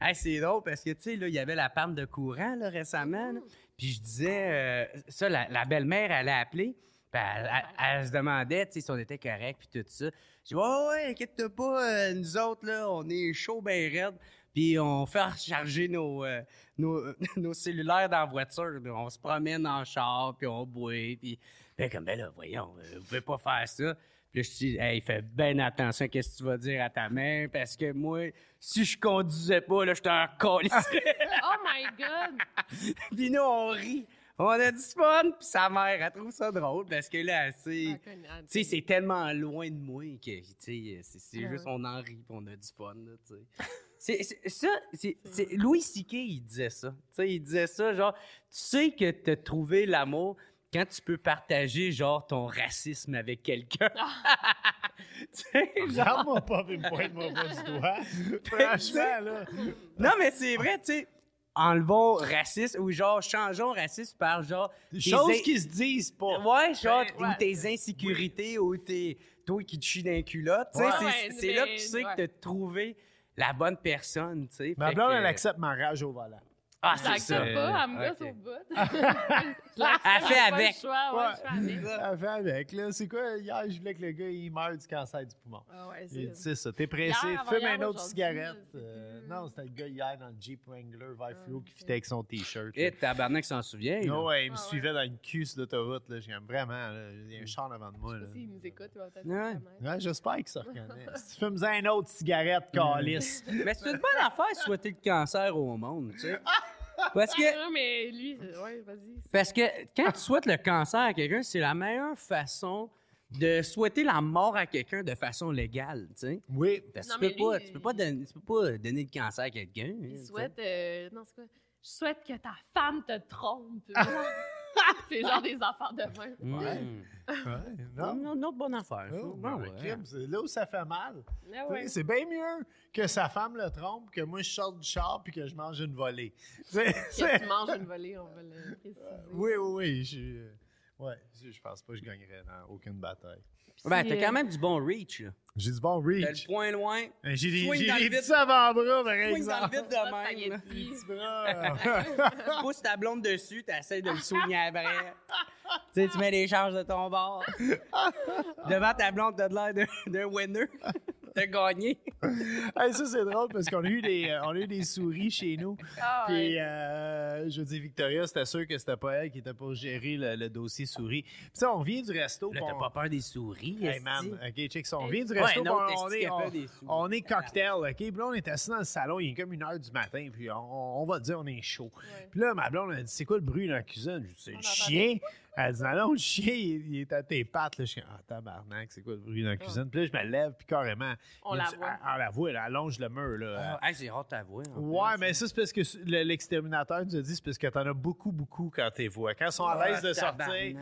Hey, c'est drôle parce que, tu sais, là, il y avait la panne de courant, là, récemment. là. Puis je disais, euh, ça, la, la belle-mère, elle a appelé. Puis elle, elle- elle se demandait, si on était correct, puis tout ça. J'ai dit, ouais, ouais, inquiète-toi pas, euh, nous autres, là, on est chaud, ben raide. Puis on fait recharger nos, euh, nos, (laughs) nos cellulaires dans la voiture. puis on se promène en char, puis on boit. Puis, puis comme, ben là, voyons, euh, vous pouvez pas faire ça. Puis là, je dis, hey, fais bien attention à ce que tu vas dire à ta mère, parce que moi, si je conduisais pas, là, je t'en (laughs) colisserais. (laughs) Oh my God! puis nous, on rit. On a du fun, puis sa mère, elle trouve ça drôle, parce que là, sait... Ah. Tu sais, c'est tellement loin de moi que, tu sais, c'est, c'est Ah juste on en rit, puis on a du fun, là, tu sais. (laughs) C'est, c'est- ça, c'est, c'est- Louis C.K., il disait ça. Tu sais, il disait ça, genre, tu sais que t'as trouvé l'amour quand tu peux partager, genre, ton racisme avec quelqu'un. (laughs) tu sais, genre... Regarde-moi pas, me pointe-moi pas du doigt. (laughs) Franchement, là. Non, mais c'est vrai, tu sais, enlevons racisme, ou genre, changeons racisme par, genre... Des choses in- qui se disent pas. Ouais, genre, Ben, ouais. ou tes insécurités, ou tes, toi qui te chies d'un culotte. Tu Ouais. c'est, Ouais, c'est là que tu sais ouais. que t'as trouvé la bonne personne, tu sais. Ma Fait blonde, que- elle accepte ma rage au volant. Ah, c'est ça. pas, elle me gosse Ok. au bout. (laughs) Je l'accepte, Elle fait avec. choix, ouais, Ouais. je fais avec. (laughs) Elle fait avec, là. C'est quoi? Hier, je voulais que le gars, il meure du cancer du poumon. Ah ouais, c'est c'est ça. T'es pressé, Hier, fume avant-hier, une autre cigarette. Euh, non, c'était le gars hier dans le Jeep Wrangler vert fluo Ah, qui fitait avec son T-shirt. Et tabarnak s'en souvient. Ah ouais, il me Ah ouais. suivait dans une queue sur l'autoroute. là. J'aime vraiment. là. Il y a un char devant de moi. Je Là. sais pas s'il nous écoute, il va peut-être J'espère qu'il se reconnaît. (laughs) Si tu fumes une autre cigarette, calice. Mais c'est une bonne affaire souhaiter le cancer au monde, tu sais. Parce que, Ah, mais lui, ouais, vas-y. parce que quand tu souhaites le cancer à quelqu'un, c'est la meilleure façon de souhaiter la mort à quelqu'un de façon légale, tu sais. Oui. Parce que Non, tu, peux pas, tu, peux pas donner, tu peux pas donner le cancer à quelqu'un. Il souhaite. euh, non, c'est quoi? Je souhaite que ta femme te trompe. (laughs) (laughs) c'est genre des affaires de même. Mm. Ouais, Non, une autre bonne affaire. Oh, Ben ouais. crime, c'est là où ça fait mal. Ah ouais. C'est bien mieux que sa femme le trompe que moi je sorte du char puis que je mange une volée. Tu sais, Que tu manges une volée, on va le préciser. Oui, oui, oui. Je, euh, ouais, je je pense pas que je gagnerais dans aucune bataille. Ben, t'as euh, quand même du bon reach, là. J'ai du bon T'as le reach. point loin. Euh, J'ai des, Swing j'ai dans le des vide. petits avant-bras, par Swing dans le exemple. vide de Pas même. là. spaghetti. Petits bras. (laughs) Pousse ta blonde dessus, t'essaies de le soigner après. tu sais, tu mets les charges de ton bord. (laughs) Devant ta blonde, t'as de l'air d'un- d'un winner. (laughs) T'as gagné. (laughs) Hey, ça, c'est drôle parce qu'on a, eu des, euh, on a eu des souris chez nous. Ah, ouais. Puis, euh, je dis, Victoria, c'était sûr que c'était pas elle qui était pour gérer le, le dossier souris. Puis, ça, on vient du resto. Là, t'as on- pas peur des souris, Hey man, ok, check ça. On vient du Ouais, resto, non, on, est, qui a on, peur des souris? on est cocktail, ok? Puis là, on est assis dans le salon, il est comme une heure du matin, puis on, on va dire on est chaud. Ouais. Puis là, ma blonde, elle dit C'est quoi le bruit dans la cuisine? Je dis C'est le chien. Elle dit Non, non, le chien, il, il est à tes pattes. Là, je suis Ah, tabarnak, c'est quoi le bruit dans la cuisine? Puis là, je me lève, puis carrément. On la dit- voit. Elle, la voit, elle allonge le mur, là. Ah, hey, c'est rare de t'avouer. en Ouais, mais ça, c'est parce que le- l'exterminateur nous a dit, c'est parce que t'en as beaucoup, beaucoup quand t'es vois. Quand ils sont à l'aise de sortir. Ouais,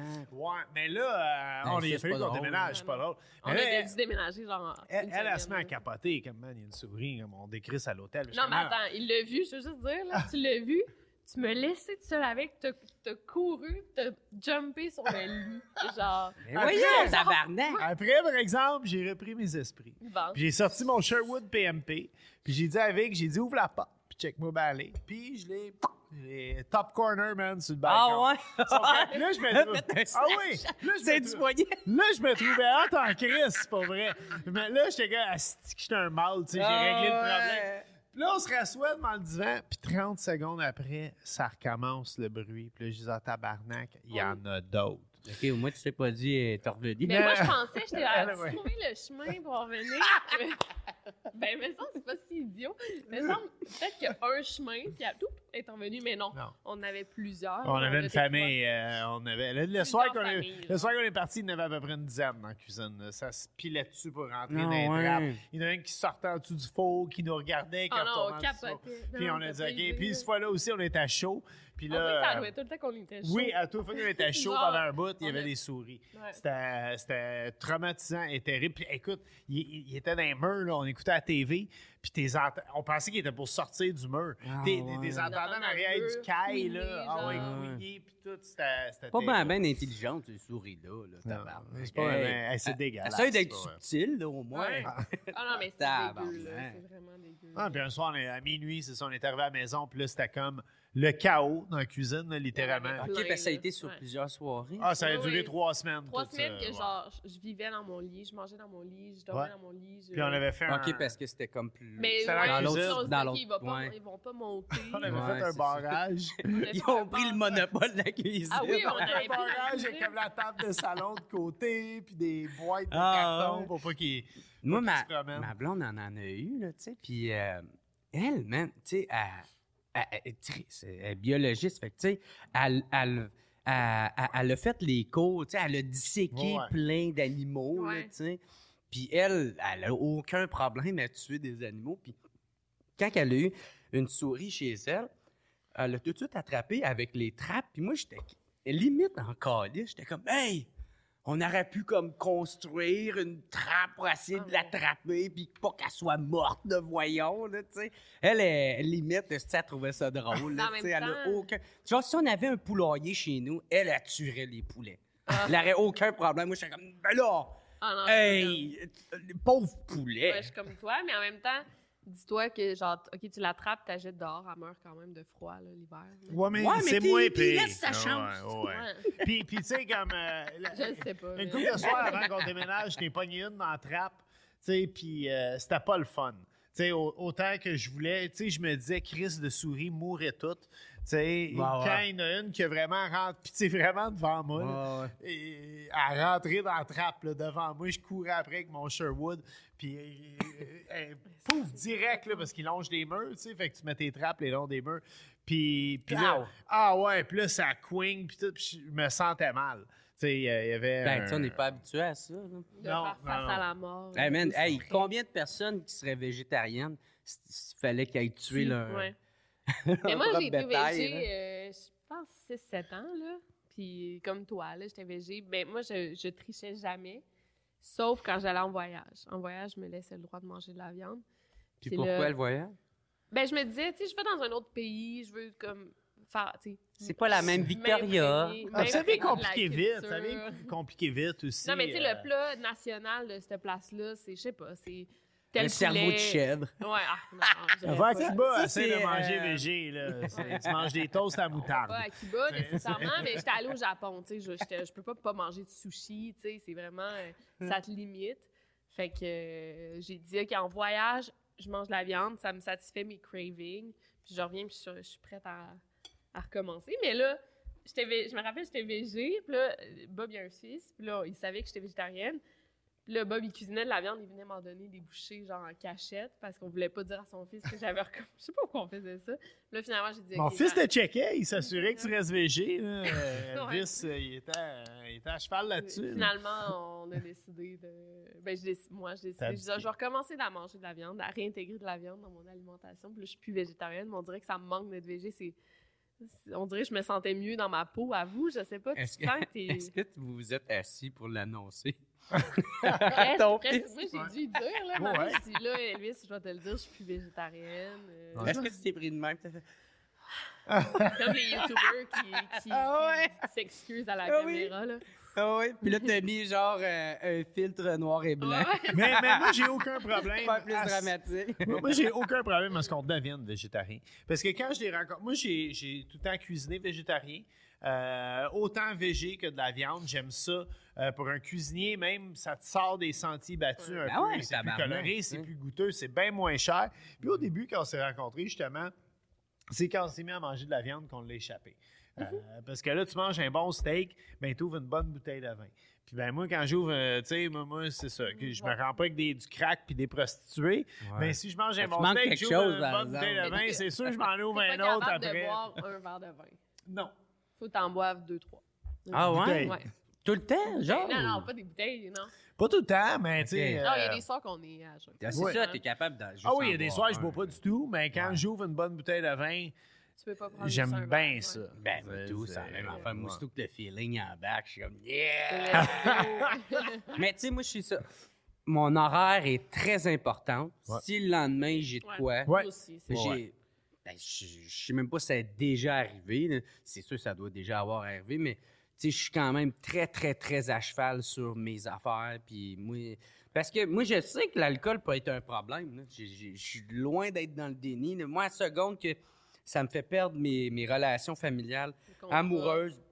mais là, euh, on fallu pas qu'on déménage, c'est pas drôle. On a dû déménager, genre. elle, elle, elle se met à capoter, comme man, il y a une souris, comme on décrit à l'hôtel. Non, mais attends, il l'a vu, je veux juste dire, là, tu l'as vu, tu me laissais tout seul avec, t'as t'as couru, t'as jumpé sur le lit, (laughs) genre, Mais voyons, tabarnak. Après, par exemple, j'ai repris mes esprits. bon. Puis j'ai sorti mon Sherwood PMP. Puis j'ai dit avec, j'ai dit ouvre la porte, puis check-moi balai. Puis je l'ai. j'ai top corner, man, sur le balcon. Ah ouais? Là, je me (laughs) un Ah oui! Là, je C'est me du trou- poignet. Là, je me trouvais hâte en crise, c'est pas vrai. Mais là, j'étais comme, asti que j'étais un mal, tu sais, j'ai Ah réglé le ouais. problème. Là, on se rassoit devant le divan, puis 30 secondes après, ça recommence le bruit. Puis là, je dis, ah, tabarnak, il y en a d'autres. Ok, au moins, tu t'es pas dit, euh, t'es revenu. Mais moi, je (laughs) pensais, j'étais tu ouais. trouvé le chemin pour revenir. (laughs) ben, mais ça, c'est pas si idiot. Mais ça, peut-être qu'il y a un chemin, puis à tout est revenu, mais non. Non. On avait plusieurs. On avait une famille, euh, on avait... Le, le soir qu'on est, le soir qu'on est parti, il y en avait à peu près une dizaine dans la cuisine. Ça se pilait dessus pour rentrer Ah dans les ouais. trappes. Il y en a un qui sortait en dessous du four, qui nous regardait, qui non, retournait on. Puis on a dit, OK. Puis cette fois-là aussi, on était à chaud. Puis ça là... arrivait tout le temps qu'on était chaud. Oui, à tout fois qu'on était (laughs) chaud pendant un bout, il y avait des souris. Ouais. C'était, c'était traumatisant et terrible. Puis écoute, il, il- il était dans les murs, là, on écoutait la TV, puis tes ent- on pensait qu'il était pour sortir du mur. Ah, T'es- ouais. Des entendants en Entendant arrière le du caille, là. Ah ouais, puis tout, c'était, c'était Pas bien ben intelligente, ces souris-là. Là, Non, tabarnak. c'est pas Hey, ben- c'est dégueulasse, Essaye d'être subtil, là, au moins. (laughs) Ah non, mais c'est dégueu, là. C'est vraiment dégueu. Ah, puis un soir, on est à minuit, c'est ça, on est arrivé à la maison, puis là, c'était comme le chaos dans la cuisine, là, littéralement. Ok, parce que ça a été sur Ouais. plusieurs soirées. Ah, ça a Oui, duré oui. trois semaines. Trois tout semaines ça, que, ouais. genre, je vivais dans mon lit, je mangeais dans mon lit, je dormais Ouais. dans mon lit. je- Puis on avait fait un... Ok, parce que c'était comme plus. Mais dans l'autre- dans l'autre- ils, vont pas, ouais. ils vont pas monter. On avait Ouais, fait un barrage. (laughs) Ils ont pris le monopole de la cuisine. Ah oui, on (laughs) avait un barrage avec comme la table de salon de côté, puis des boîtes de Ah, carton pour pas qu'ils... Moi, Faut ma, blonde en en a eu, là, tu sais. Puis euh, elle, man, tu sais, elle, elle- elle est triste, elle est biologiste. Fait que, tu sais, elle, elle, elle, elle- elle a fait les cours, tu sais, elle a disséqué Ouais. plein d'animaux, là, Ouais. tu sais. Puis elle, elle a aucun problème à tuer des animaux. Puis quand elle a eu une souris chez elle, elle l'a tout de suite attrapée avec les trappes. Puis moi, j'étais limite en calice. J'étais comme, hey, on aurait pu comme construire une trappe pour essayer de l'attraper, puis pas qu'elle soit morte de voyons, là, tu sais. Elle est limite, tu elle trouvait ça drôle, là, (laughs) tu sais, elle a aucun... Genre, si on avait un poulailler chez nous, elle, elle tuerait les poulets. Ah. Elle n'aurait aucun problème. Moi, j'étais comme, ben là, Ah non, je suis hey, euh, pauvre poulet. Ouais, je suis comme toi, mais en même temps, Dis-toi que, genre, OK, tu l'attrapes, tu la jettes dehors, elle meurt quand même de froid, là, l'hiver. là. Ouais, mais Ouais, mais c'est t'es- moins t'es pire. laisse sa chance. ouais, ouais. Ouais. Puis, puis tu sais, comme. euh, (laughs) la- Je sais pas. Une mais- couple de soirs avant qu'on déménage, je n'ai pogné une dans la trappe, tu sais, puis euh, c'était pas le fun. Tu sais, au- autant que je voulais, tu sais, je me disais, Chris de souris mourrait toutes. Tu sais, quand ouais. il y en a une qui a vraiment rentré, puis tu sais, vraiment devant moi, là, Ouais, ouais. et elle rentrait dans la trappe là, devant moi, je courais après avec mon Sherwood, puis euh, euh, pouf, direct, là, parce qu'il longe des murs, tu sais, fait que tu mets tes trappes les longs des murs. Puis, puis là, ah ouais, puis là, ça quing, puis tout, puis je me sentais mal. Tu sais, euh, il y avait. Ben, un- tu sais, on n'est pas habitué à ça. là. De Non, faire face non, à la mort. Hey, man, hey, combien de personnes qui seraient végétariennes s'il fallait qu'ils aient tué leur, Ouais. leur (laughs) Mais moi, j'ai été végé, euh, je pense, 6-7 ans, là. Puis comme toi, là, j'étais végé. Ben, moi, je, je trichais jamais, sauf quand j'allais en voyage. En voyage, je me laissais le droit de manger de la viande. Puis pourquoi le- le voyage? Ben, je me disais, tu sais, je vais dans un autre pays, je veux comme faire, tu sais... C'est pas la même Victoria. Ah, ça vient compliquer vite. Ça vient compliquer vite aussi. Non, mais tu sais, euh, le plat national de cette place-là, c'est, je sais pas, c'est tel Un cerveau de chèvre. Ouais, ah, (laughs) non, essaie de manger euh, végé. Là. (laughs) C'est- Tu manges des toasts à moutarde. Pas à Cuba (laughs) nécessairement, mais j'étais allée au Japon, tu sais, je, j'étais- je peux pas pas manger de sushi, tu sais, c'est vraiment, euh, ça te limite. Fait que euh, j'ai dit, OK, en voyage, je mange de la viande, ça me satisfait mes cravings, puis je reviens, puis je, je suis prête à, à recommencer. Mais là, j'étais vé- je me rappelle, j'étais végé, puis là, Bob, il a un fils, puis là, il savait que j'étais végétarienne. Là, Bob, il cuisinait de la viande, il venait m'en donner des bouchées, genre en cachette, parce qu'on voulait pas dire à son fils que j'avais (laughs) recommencé. Je sais pas pourquoi on faisait ça. Là, finalement, j'ai dit, Mon fils ben- te checkait, il s'assurait que tu restes végé. là. (laughs) Euh, Ouais. Elvis, euh, il, était, euh, il était à cheval là-dessus. là. Finalement, on a décidé de. Ben, je moi, je décidé. Je disais, je vais recommencer à manger de la viande, à réintégrer de la viande dans mon alimentation. Puis là, je suis plus végétarienne, mais on dirait que ça me manque d'être végé. C'est. On dirait que je me sentais mieux dans ma peau. À vous, je sais pas. Tu Est-ce que (laughs) est-ce que vous vous êtes assis pour l'annoncer? Presque, Ton presque. fils? Moi, j'ai dû dire, là. ma Ouais. j'ai dit, là, Elvis, je vais te le dire, je suis plus végétarienne. euh, Est-ce que tu t'es pris de même? T'as fait, (laughs) Comme les YouTubers qui, qui, (laughs) Ah ouais? qui s'excusent à la Ah oui. caméra, là. Ah oui? Puis là, t'as mis genre euh, un filtre noir et blanc. Ouais. Mais, mais moi, j'ai aucun (laughs) problème. Pas plus à- dramatique. moi, moi, j'ai aucun problème à ce qu'on devienne végétarien. Parce que quand je les rencontre, moi, j'ai j'ai tout le temps cuisiné végétarien. Euh, autant végé que de la viande, j'aime ça. Euh, pour un cuisinier, même, ça te sort des sentiers battus un Ben peu. ouais, c'est plus coloré, c'est hein. plus goûteux, c'est bien moins cher. Puis au début, quand on s'est rencontrés, justement, c'est quand on s'est mis à manger de la viande qu'on l'a échappé. Euh, parce que là, tu manges un bon steak, ben, tu ouvres une bonne bouteille de vin. Puis ben moi, quand j'ouvre, euh, tu sais, moi, moi, c'est ça, que je me rends pas avec des, du crack puis des prostituées. Mais si je mange un bon steak, j'ouvre une bonne bouteille de vin, c'est sûr, je m'en (laughs) ouvre un autre capable de après. boire un verre de vin. Non. Faut que t'en boives deux, trois. Ah ouais? Tout le temps, genre? Non, non, pas des bouteilles, non. Pas tout le temps, mais tu sais. Non, il y a euh, des soirs qu'on est à jeun. Ah, C'est Ouais. ça, t'es capable de. juste Ah oui, il y en a des boire soirs, je un. bois pas du tout, mais quand Ouais. j'ouvre une bonne bouteille de vin, Tu peux pas prendre juste un j'aime verre, bien ouais. ça. Ben, tout, ça c'est- même affaire. Moi, surtout que le feeling en back, je suis comme, yeah! (laughs) Mais tu sais, moi, je suis ça. Mon horaire est très important. Ouais. Si le lendemain, j'ai de Ouais. quoi, Ouais. Moi aussi, c'est j'ai. Ben, je je sais même pas si ça est déjà arrivé. C'est sûr que ça doit déjà avoir arrivé, mais je suis quand même très, très, très à cheval sur mes affaires. Puis moi, parce que moi, je sais que l'alcool peut être un problème. Je suis loin d'être dans le déni. là. Moi, à seconde que ça me fait perdre mes, mes relations familiales, amoureuses,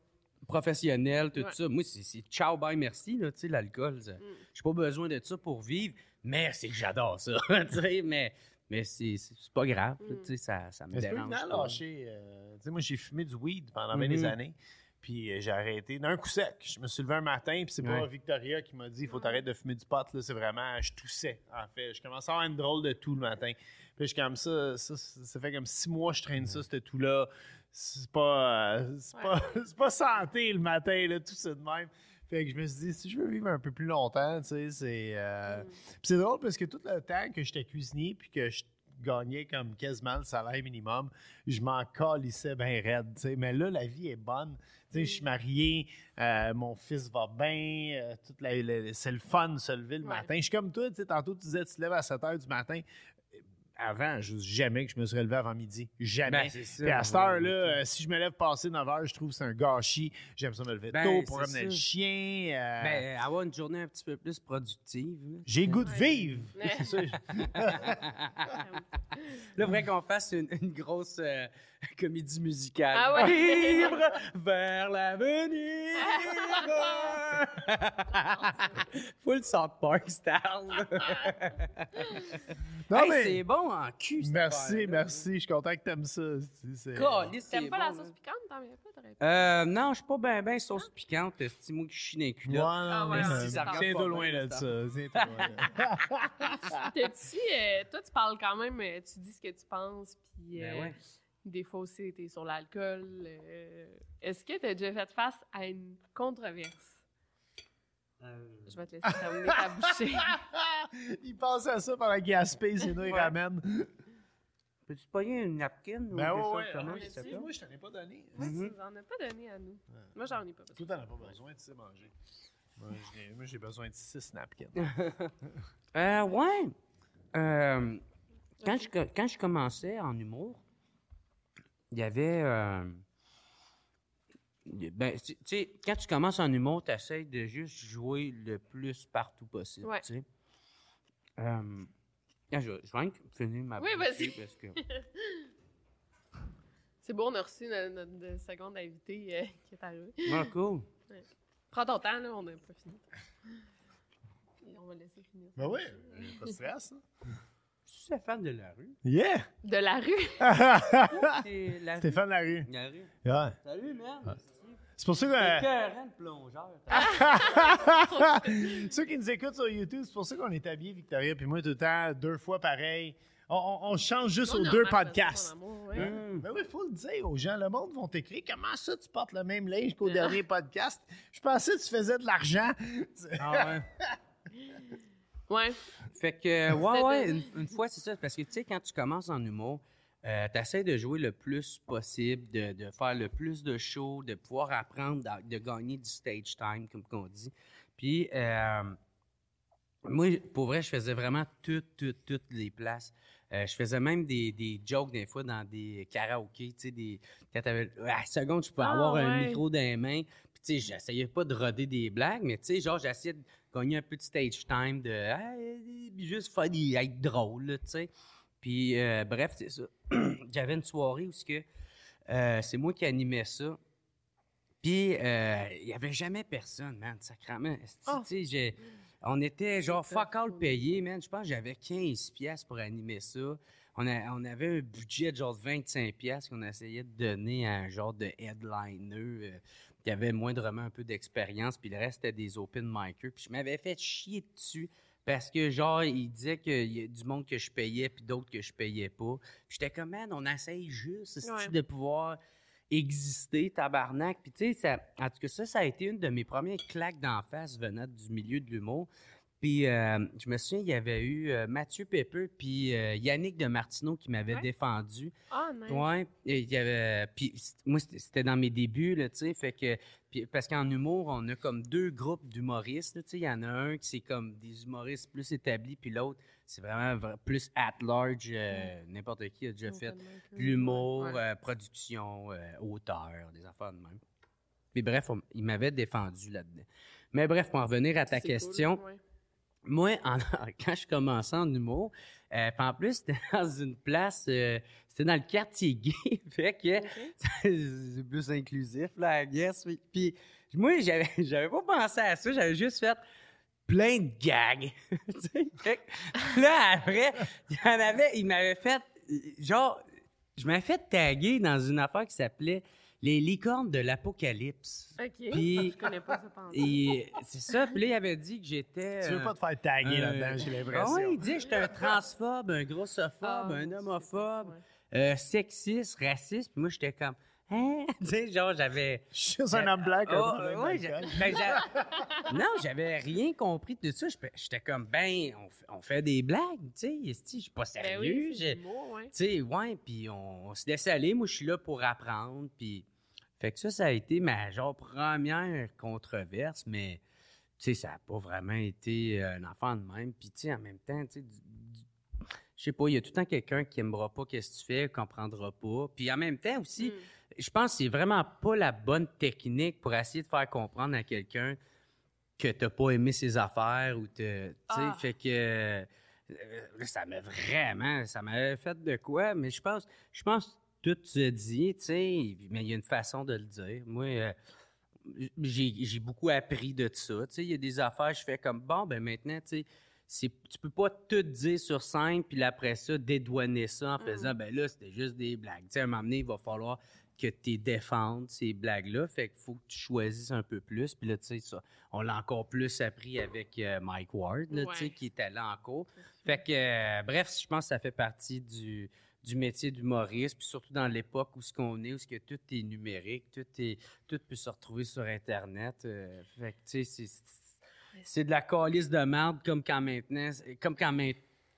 professionnelles, tout Ouais. ça. Moi, c'est ciao, bye, merci, l'alcool. Mm. J'ai pas besoin de ça pour vivre, mais c'est que j'adore ça, (laughs) mais, mais c'est pas grave, Mm. tu sais, ça, ça me dérange lâcher. euh, tu sais, moi, j'ai fumé du weed pendant bien des Mhm. années. Puis euh, j'ai arrêté d'un coup sec. Je me suis levé un matin, puis c'est pas. Victoria qui m'a dit il faut t'arrêter de fumer du pot. là. C'est vraiment, je toussais, en fait. Je commençais à avoir une drôle de tout le matin. Puis je suis comme ça, ça, ça fait comme six mois que je traîne ça, ce tout-là. C'est pas, euh, c'est Ouais. pas, (laughs) c'est pas santé le matin, là, tout ça de même. Fait que je me suis dit, si je veux vivre un peu plus longtemps, tu sais, c'est. euh, Mm. puis c'est drôle parce que tout le temps que j'étais cuisinier puis que je gagnais comme quasiment le salaire minimum, je m'en calissais bien raide, tu sais. Mais là, la vie est bonne. Tu sais, je suis marié, euh, mon fils va bien, euh, toute la- la- c'est le fun de se lever le Ouais. matin. Je suis comme toi, tu sais, tantôt tu disais, tu te lèves à 7 h du matin. Avant, je jamais que je me serais levé avant midi. Jamais. Ben, c'est ça. Puis à cette heure-là, euh, si je me lève passé 9 heures, je trouve que c'est un gâchis. J'aime ça me lever Ben, tôt pour c'est amener le chien. euh, Ben, avoir une journée un petit peu plus productive. J'ai le goût de vivre. (laughs) Ouais. C'est ça. (laughs) Là, il faudrait qu'on fasse une, une grosse euh, (laughs) comédie musicale. Ah ouais. Libre vers l'avenir. (laughs) Full South Park style. (laughs) Non, Hey, mais- C'est bon en cul. Merci, merci. Je suis content que t'aimes ça. T'aimes pas bon, la sauce piquante? T'en viens pas? Euh, non, je suis pas bien ben sauce piquante. C'est moi qui chie dans les Ouais, culottes. Ah ouais, mais c'est- ça regarde Tiens-toi pas loin de ça. T'as-tu, euh, toi, tu parles quand même, euh, tu dis ce que tu penses, puis Ben euh, ouais. Des fois aussi, t'es sur l'alcool. euh, Est-ce que t'as déjà fait face à une controverse? Euh, Je vais te laisser terminer ta bouchée. (laughs) Il pense à ça pendant qu'il aspire, c'est nous, il Ouais. ramène. Peux-tu pogner une napkin? ou Ben quelque ouais, chose ouais. comme Ah, ça, te si? Moi, je t'en ai pas donné. Moi, Mhm. tu nous en as pas donné à nous. Moi, j'en ai pas besoin. Toi, t'en as pas besoin, tu sais manger. Moi, j'ai- Moi, j'ai besoin de six napkins. (laughs) Euh, ouais. Euh, quand, je, quand je commençais en humour, il y avait. euh, ben, tu sais, quand tu commences en humour, tu essaies de juste jouer le plus partout possible. Ouais. tu sais. Euh, ah, je, je vais finir ma Oui, vas-y. parce que. (laughs) C'est bon, on a reçu notre, notre- seconde invité euh, (laughs) qui est arrivé. Ah, cool. Prends ton temps, là, on n'a pas fini. Et (laughs) on va laisser finir. Ben oui, pas de stress. hein. Je suis fan de la rue? Yeah! De la rue? (laughs) C'est la rue? Stéphane Larue. La rue. Ouais. Salut, merde. C'est pour ça que. De plongeur. (laughs) Ceux qui nous écoutent sur YouTube, c'est pour ça qu'on est habillés, Victoria, puis moi, tout le temps, deux fois pareil. On, on- on change juste On aux deux podcasts. son amour, ouais. Hum. Ben oui, il faut le dire aux gens. Le monde vont t'écrire comment ça tu portes le même linge qu'au dernier podcast? Je pensais que tu faisais de l'argent. Ah ouais. (laughs) Ouais. Fait que, ouais, ouais, une, une fois, c'est ça. Parce que, tu sais, quand tu commences en humour, euh, tu essaies de jouer le plus possible, de, de faire le plus de shows, de pouvoir apprendre, de, gagner du stage time, comme on dit. Puis, euh, moi, pour vrai, je faisais vraiment toutes, toutes, toutes les places. Euh, je faisais même des, des jokes des fois dans des karaokés, tu sais, des... Quand t'avais... À la seconde, je pouvais Ah, avoir un micro dans les mains. Puis, tu sais, j'essayais pas de roder des blagues, mais tu sais, genre, j'essayais de gagner un peu de stage time, de... Hey, juste des... être drôle, tu sais. Puis, euh, bref, c'est ça. (clears throat) J'avais une soirée où que, euh, c'est moi qui animais ça. Puis, euh, il y avait jamais personne, man, sacrément. Esti, Ah. J'ai- on était genre fuck all payé, man. Je pense que j'avais 15 pièces pour animer ça. On, a- on avait un budget de genre de 25 pièces qu'on essayait de donner à un genre de headliner qui avait moindrement un peu d'expérience, puis le reste c'était des open micers. Puis je m'avais fait chier dessus parce que genre il disait qu'il y a du monde que je payais puis d'autres que je payais pas. J'étais comme man, on essaye juste Ouais. de pouvoir exister, tabarnak? Puis tu sais, en tout cas, ça, ça a été une de mes premières claques d'en face venant du milieu de l'humour. Puis euh, je me souviens, il y avait eu euh, Mathieu Pepper puis euh, Yannick de Martineau qui m'avaient Ouais. défendu. Ah, nice. Ouais, et il y avait puis moi c'était- dans mes débuts là, tu sais, fait que puis parce qu'en humour, on a comme deux groupes d'humoristes, tu sais, il y en a un qui c'est comme des humoristes plus établis puis l'autre c'est vraiment vra- plus at large n'importe qui a déjà fait l'humour, ouais. production, auteur, des affaires de même. Puis bref, on- il m'avait défendu là-dedans. Mais bref, pour en revenir à ta cool, question, ouais. Moi, (laughs) en- quand je commençais en humour, euh, puis en plus, c'était (laughs) dans une place, euh, c'était dans le quartier gay, (laughs) fait que Ok. c'est plus inclusif, là, I guess. Puis, moi, j'avais, j'avais pas pensé à ça, j'avais juste fait plein de gags. Fait que là, après, il y en avait, il m'avait fait, euh, genre, je m'avais fait taguer dans une affaire qui s'appelait Les licornes de l'apocalypse. OK. Puis- Je connais pas ça pendant. Et c'est ça, puis là, il avait dit que j'étais... Tu veux euh, pas te faire taguer euh, là-dedans, j'ai ah l'impression. oui, il dit que j'étais un transphobe, un grossophobe, Ah, un homophobe, ouais. euh, sexiste, raciste. Puis moi, j'étais comme, hein? (laughs) tu sais, genre, j'avais. Je suis un homme blanc Oh, ouais, ben, non, j'avais rien compris de ça. J'étais- comme, ben, on fait, on fait des blagues, tu sais. Je suis pas Ben sérieux. oui, tu sais, ouais, puis on, on se laisse aller. Moi, je suis là pour apprendre, puis... Fait que ça, ça a été ma, genre, première controverse, mais, tu sais, ça n'a pas vraiment été euh, un enfant de même. Puis, tu sais, en même temps, tu sais, je sais pas, il y a tout le temps quelqu'un qui aimera pas qu'est-ce que tu fais, comprendra pas. Puis en même temps aussi, Mm. je pense que c'est vraiment pas la bonne technique pour essayer de faire comprendre à quelqu'un que t'as pas aimé ses affaires ou te, tu sais, Ah. fait que euh, ça m'a vraiment, ça m'avait fait de quoi, mais je pense, je pense tout se dit, tu sais, mais il y a une façon de le dire. Moi, euh, j'ai beaucoup appris de ça. Tu sais, il y a des affaires, je fais comme bon, ben maintenant, tu sais, tu peux pas tout dire sur scène, puis après ça, dédouaner ça en faisant, ben là, c'était juste des blagues. Tu sais, à un moment donné, il va falloir que tu défendes ces blagues-là. Fait qu'il faut que tu choisisses un peu plus. Puis là, tu sais, ça, on l'a encore plus appris avec euh, Mike Ward, là, tu sais, qui était là en cours. Fait que, euh, bref, je pense que ça fait partie du, du métier d'humoriste, puis surtout dans l'époque où ce qu'on est, où ce que tout est numérique, tout est, tout peut se retrouver sur Internet. euh, fait que, tu sais, c'est- c'est de la calice de merde, comme quand maintenant, comme quand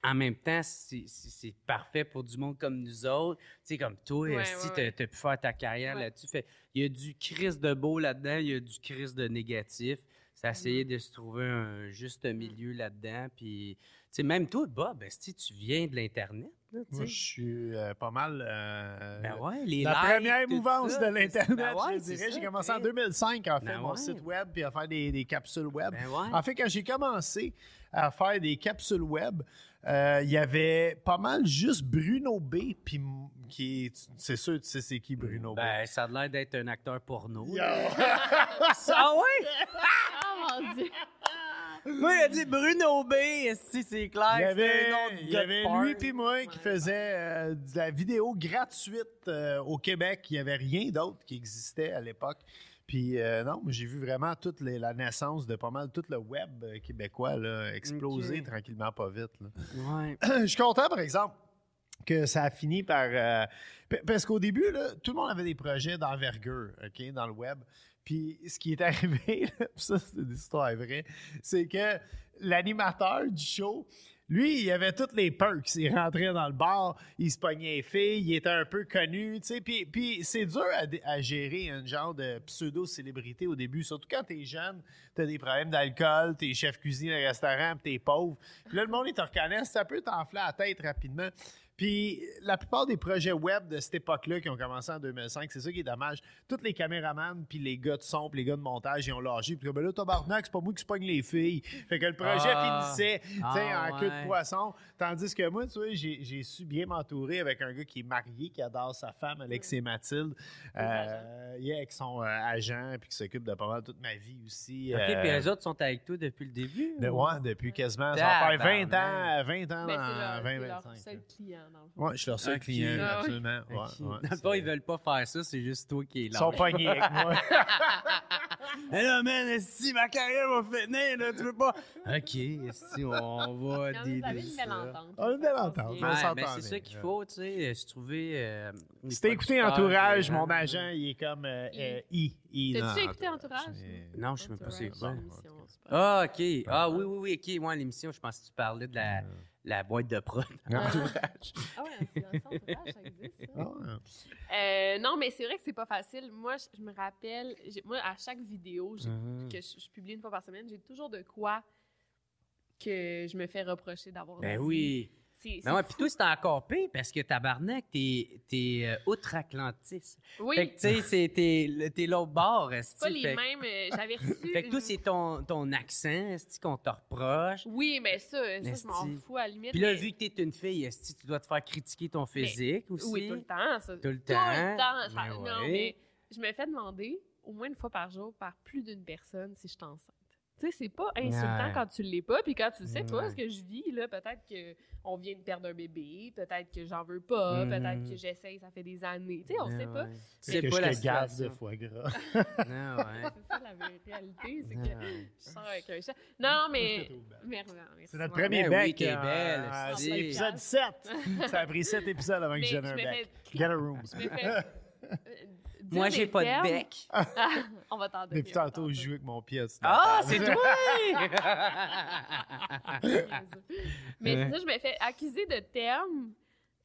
en même temps, c'est- c'est c'est parfait pour du monde comme nous autres. Tu sais, comme toi, Ouais, si ouais, ouais. t'as pu faire ta carrière Ouais. là-dessus. Fait, il y a du crise de beau là-dedans, il y a du crise de négatif. C'est essayer Mm. de se trouver un juste milieu là-dedans. Puis, tu sais, même toi, Bob, esti, tu viens de l'Internet, là, Moi, je suis euh, pas mal. euh, Ben ouais, les la likes, première mouvance ça, de l'Internet, ben ouais, je dirais. J'ai commencé en tu sais. 2005 à faire Ben mon ouais. site web puis à faire des, des capsules web. Ben ouais. En fait, quand j'ai commencé à faire des capsules web, euh, il y avait pas mal juste Bruno B, puis qui est- c'est sûr, tu sais c'est qui Bruno Ben, ça a l'air d'être un acteur porno. B. (laughs) Ah ouais? (laughs) Oh mon Dieu! Moi, il a dit Bruno B, si c'est clair. Il y avait, il y avait lui puis moi qui faisait euh, de la vidéo gratuite euh, au Québec. Il n'y avait rien d'autre qui existait à l'époque. Puis euh, non, mais j'ai vu vraiment toute les- la naissance de pas mal tout le web euh, québécois là, exploser tranquillement pas vite. là. Ouais. (clears throat) je suis content, par exemple, que ça a fini par. euh, parce qu'au début, là, tout le monde avait des projets d'envergure, OK, dans le web. Puis ce qui est (laughs) arrivé, ça, c'est une histoire vraie, c'est que l'animateur du show, lui, il avait toutes les perks. Il rentrait dans le bar, il se pognait les filles, il était un peu connu, tu sais. Puis, puis c'est dur à, à gérer un genre de pseudo-célébrité au début, surtout quand t'es jeune, t'as des problèmes d'alcool, t'es chef cuisine au restaurant, t'es pauvre. Puis là, le monde, il te reconnaît, ça peut t'enfler la tête rapidement. Puis la plupart des projets web de cette époque-là qui ont commencé en 2005, c'est ça qui est dommage. Tous les caméramans, puis les gars de son, puis les gars de montage, ils ont lâché. Puis ben là, tabarnak, c'est pas moi qui pogne les filles. Fait que le projet Ah. finissait tu sais, Ah, en queue de poisson. Tandis que moi, tu vois, j'ai su bien m'entourer avec un gars qui est marié, qui adore sa femme, Alexis Mathilde, euh, yeah, avec son euh, agent, puis qui s'occupe de pas mal toute ma vie aussi. OK, euh, puis eux autres sont avec toi depuis le début? de- ou? ouais, depuis quasiment. Ça va faire 20 ans, Tabarnak. 20 ans Ben, dans c'est leur, c'est leur 2025. seul client, dans le fond. Ouais, je suis leur seul Ok. client, Ah oui. absolument. Ouais, Ok. ouais, Dans le c'est- fond, ils veulent pas faire ça, c'est juste toi qui es Ils là. sont pognés avec moi. (laughs) Mais là, man, si ma carrière va finir, là, tu veux pas. OK, si on va vous dealer avez une belle entente. On a une belle entente, Ouais. on ben, c'est ça qu'il faut, tu sais. Je trouvais. Euh, les Si t'as écouté Entourage, euh, mon agent, il est comme euh, euh, I. T'as-tu écouté Entourage? Non, je sais même pas c'est quoi. pas- Ah, OK. Ah, oui, oui, oui, OK. Ouais, l'émission, je pense que tu parlais de la, la boîte de prod. Entourage. Ah ouais, c'est dans Entourage, ça existe, ça. Ah, ouais. Euh, non, mais c'est vrai que c'est pas facile. Moi, je, je me rappelle, moi, à chaque vidéo Mhm. que je, je publie une fois par semaine, j'ai toujours de quoi que je me fais reprocher d'avoir Ben dit. oui. C'est- Ben ouais, c'est puis fou. toi, c'est encore pire parce que tabarnak, t'es, t'es euh, outre-Atlantiste. Oui, Fait que, tu sais, (laughs) c'est, t'es, t'es l'autre bord, c'est pas les fait, mêmes. euh, J'avais (laughs) reçu. Fait que toi, c'est ton, ton accent, esti, qu'on te reproche? Oui, mais ça, ça je m'en fous à la limite. Puis là, mais- vu que t'es une fille, esti, tu dois te faire critiquer ton physique aussi? Oui, tout le temps. Ça. Tout le Tout temps. le temps. Ben ouais. Non, mais je me fais demander au moins une fois par jour par plus d'une personne si je suis enceinte. Tu sais, c'est pas insultant Ouais. quand tu l'es pas, puis quand tu sais pas Ouais. ce que je vis, là, peut-être qu'on vient de perdre un bébé, peut-être que j'en veux pas, Mhm. peut-être que j'essaye, ça fait des années. Tu sais, on Ben sait pas. ouais. C'est pas je la te gave de situation. foie gras. Non, (laughs) (laughs) ouais. (laughs) C'est ça la réalité, c'est Non, que ouais. je sors avec un chat. Non, mais. C'est notre Ouais. premier Ben oui, bec. t'es euh, euh, c'est l'épisode 7. Ça a pris 7 épisodes avant que je donne un bec. Get a room. Je me fais. Dire Moi, j'ai pas termes. de bec. (laughs) on va t'en donner. Depuis tantôt, je joue avec mon pied. Ah, c'est toi! (laughs) Mais c'est ça, je me fais accuser de termes.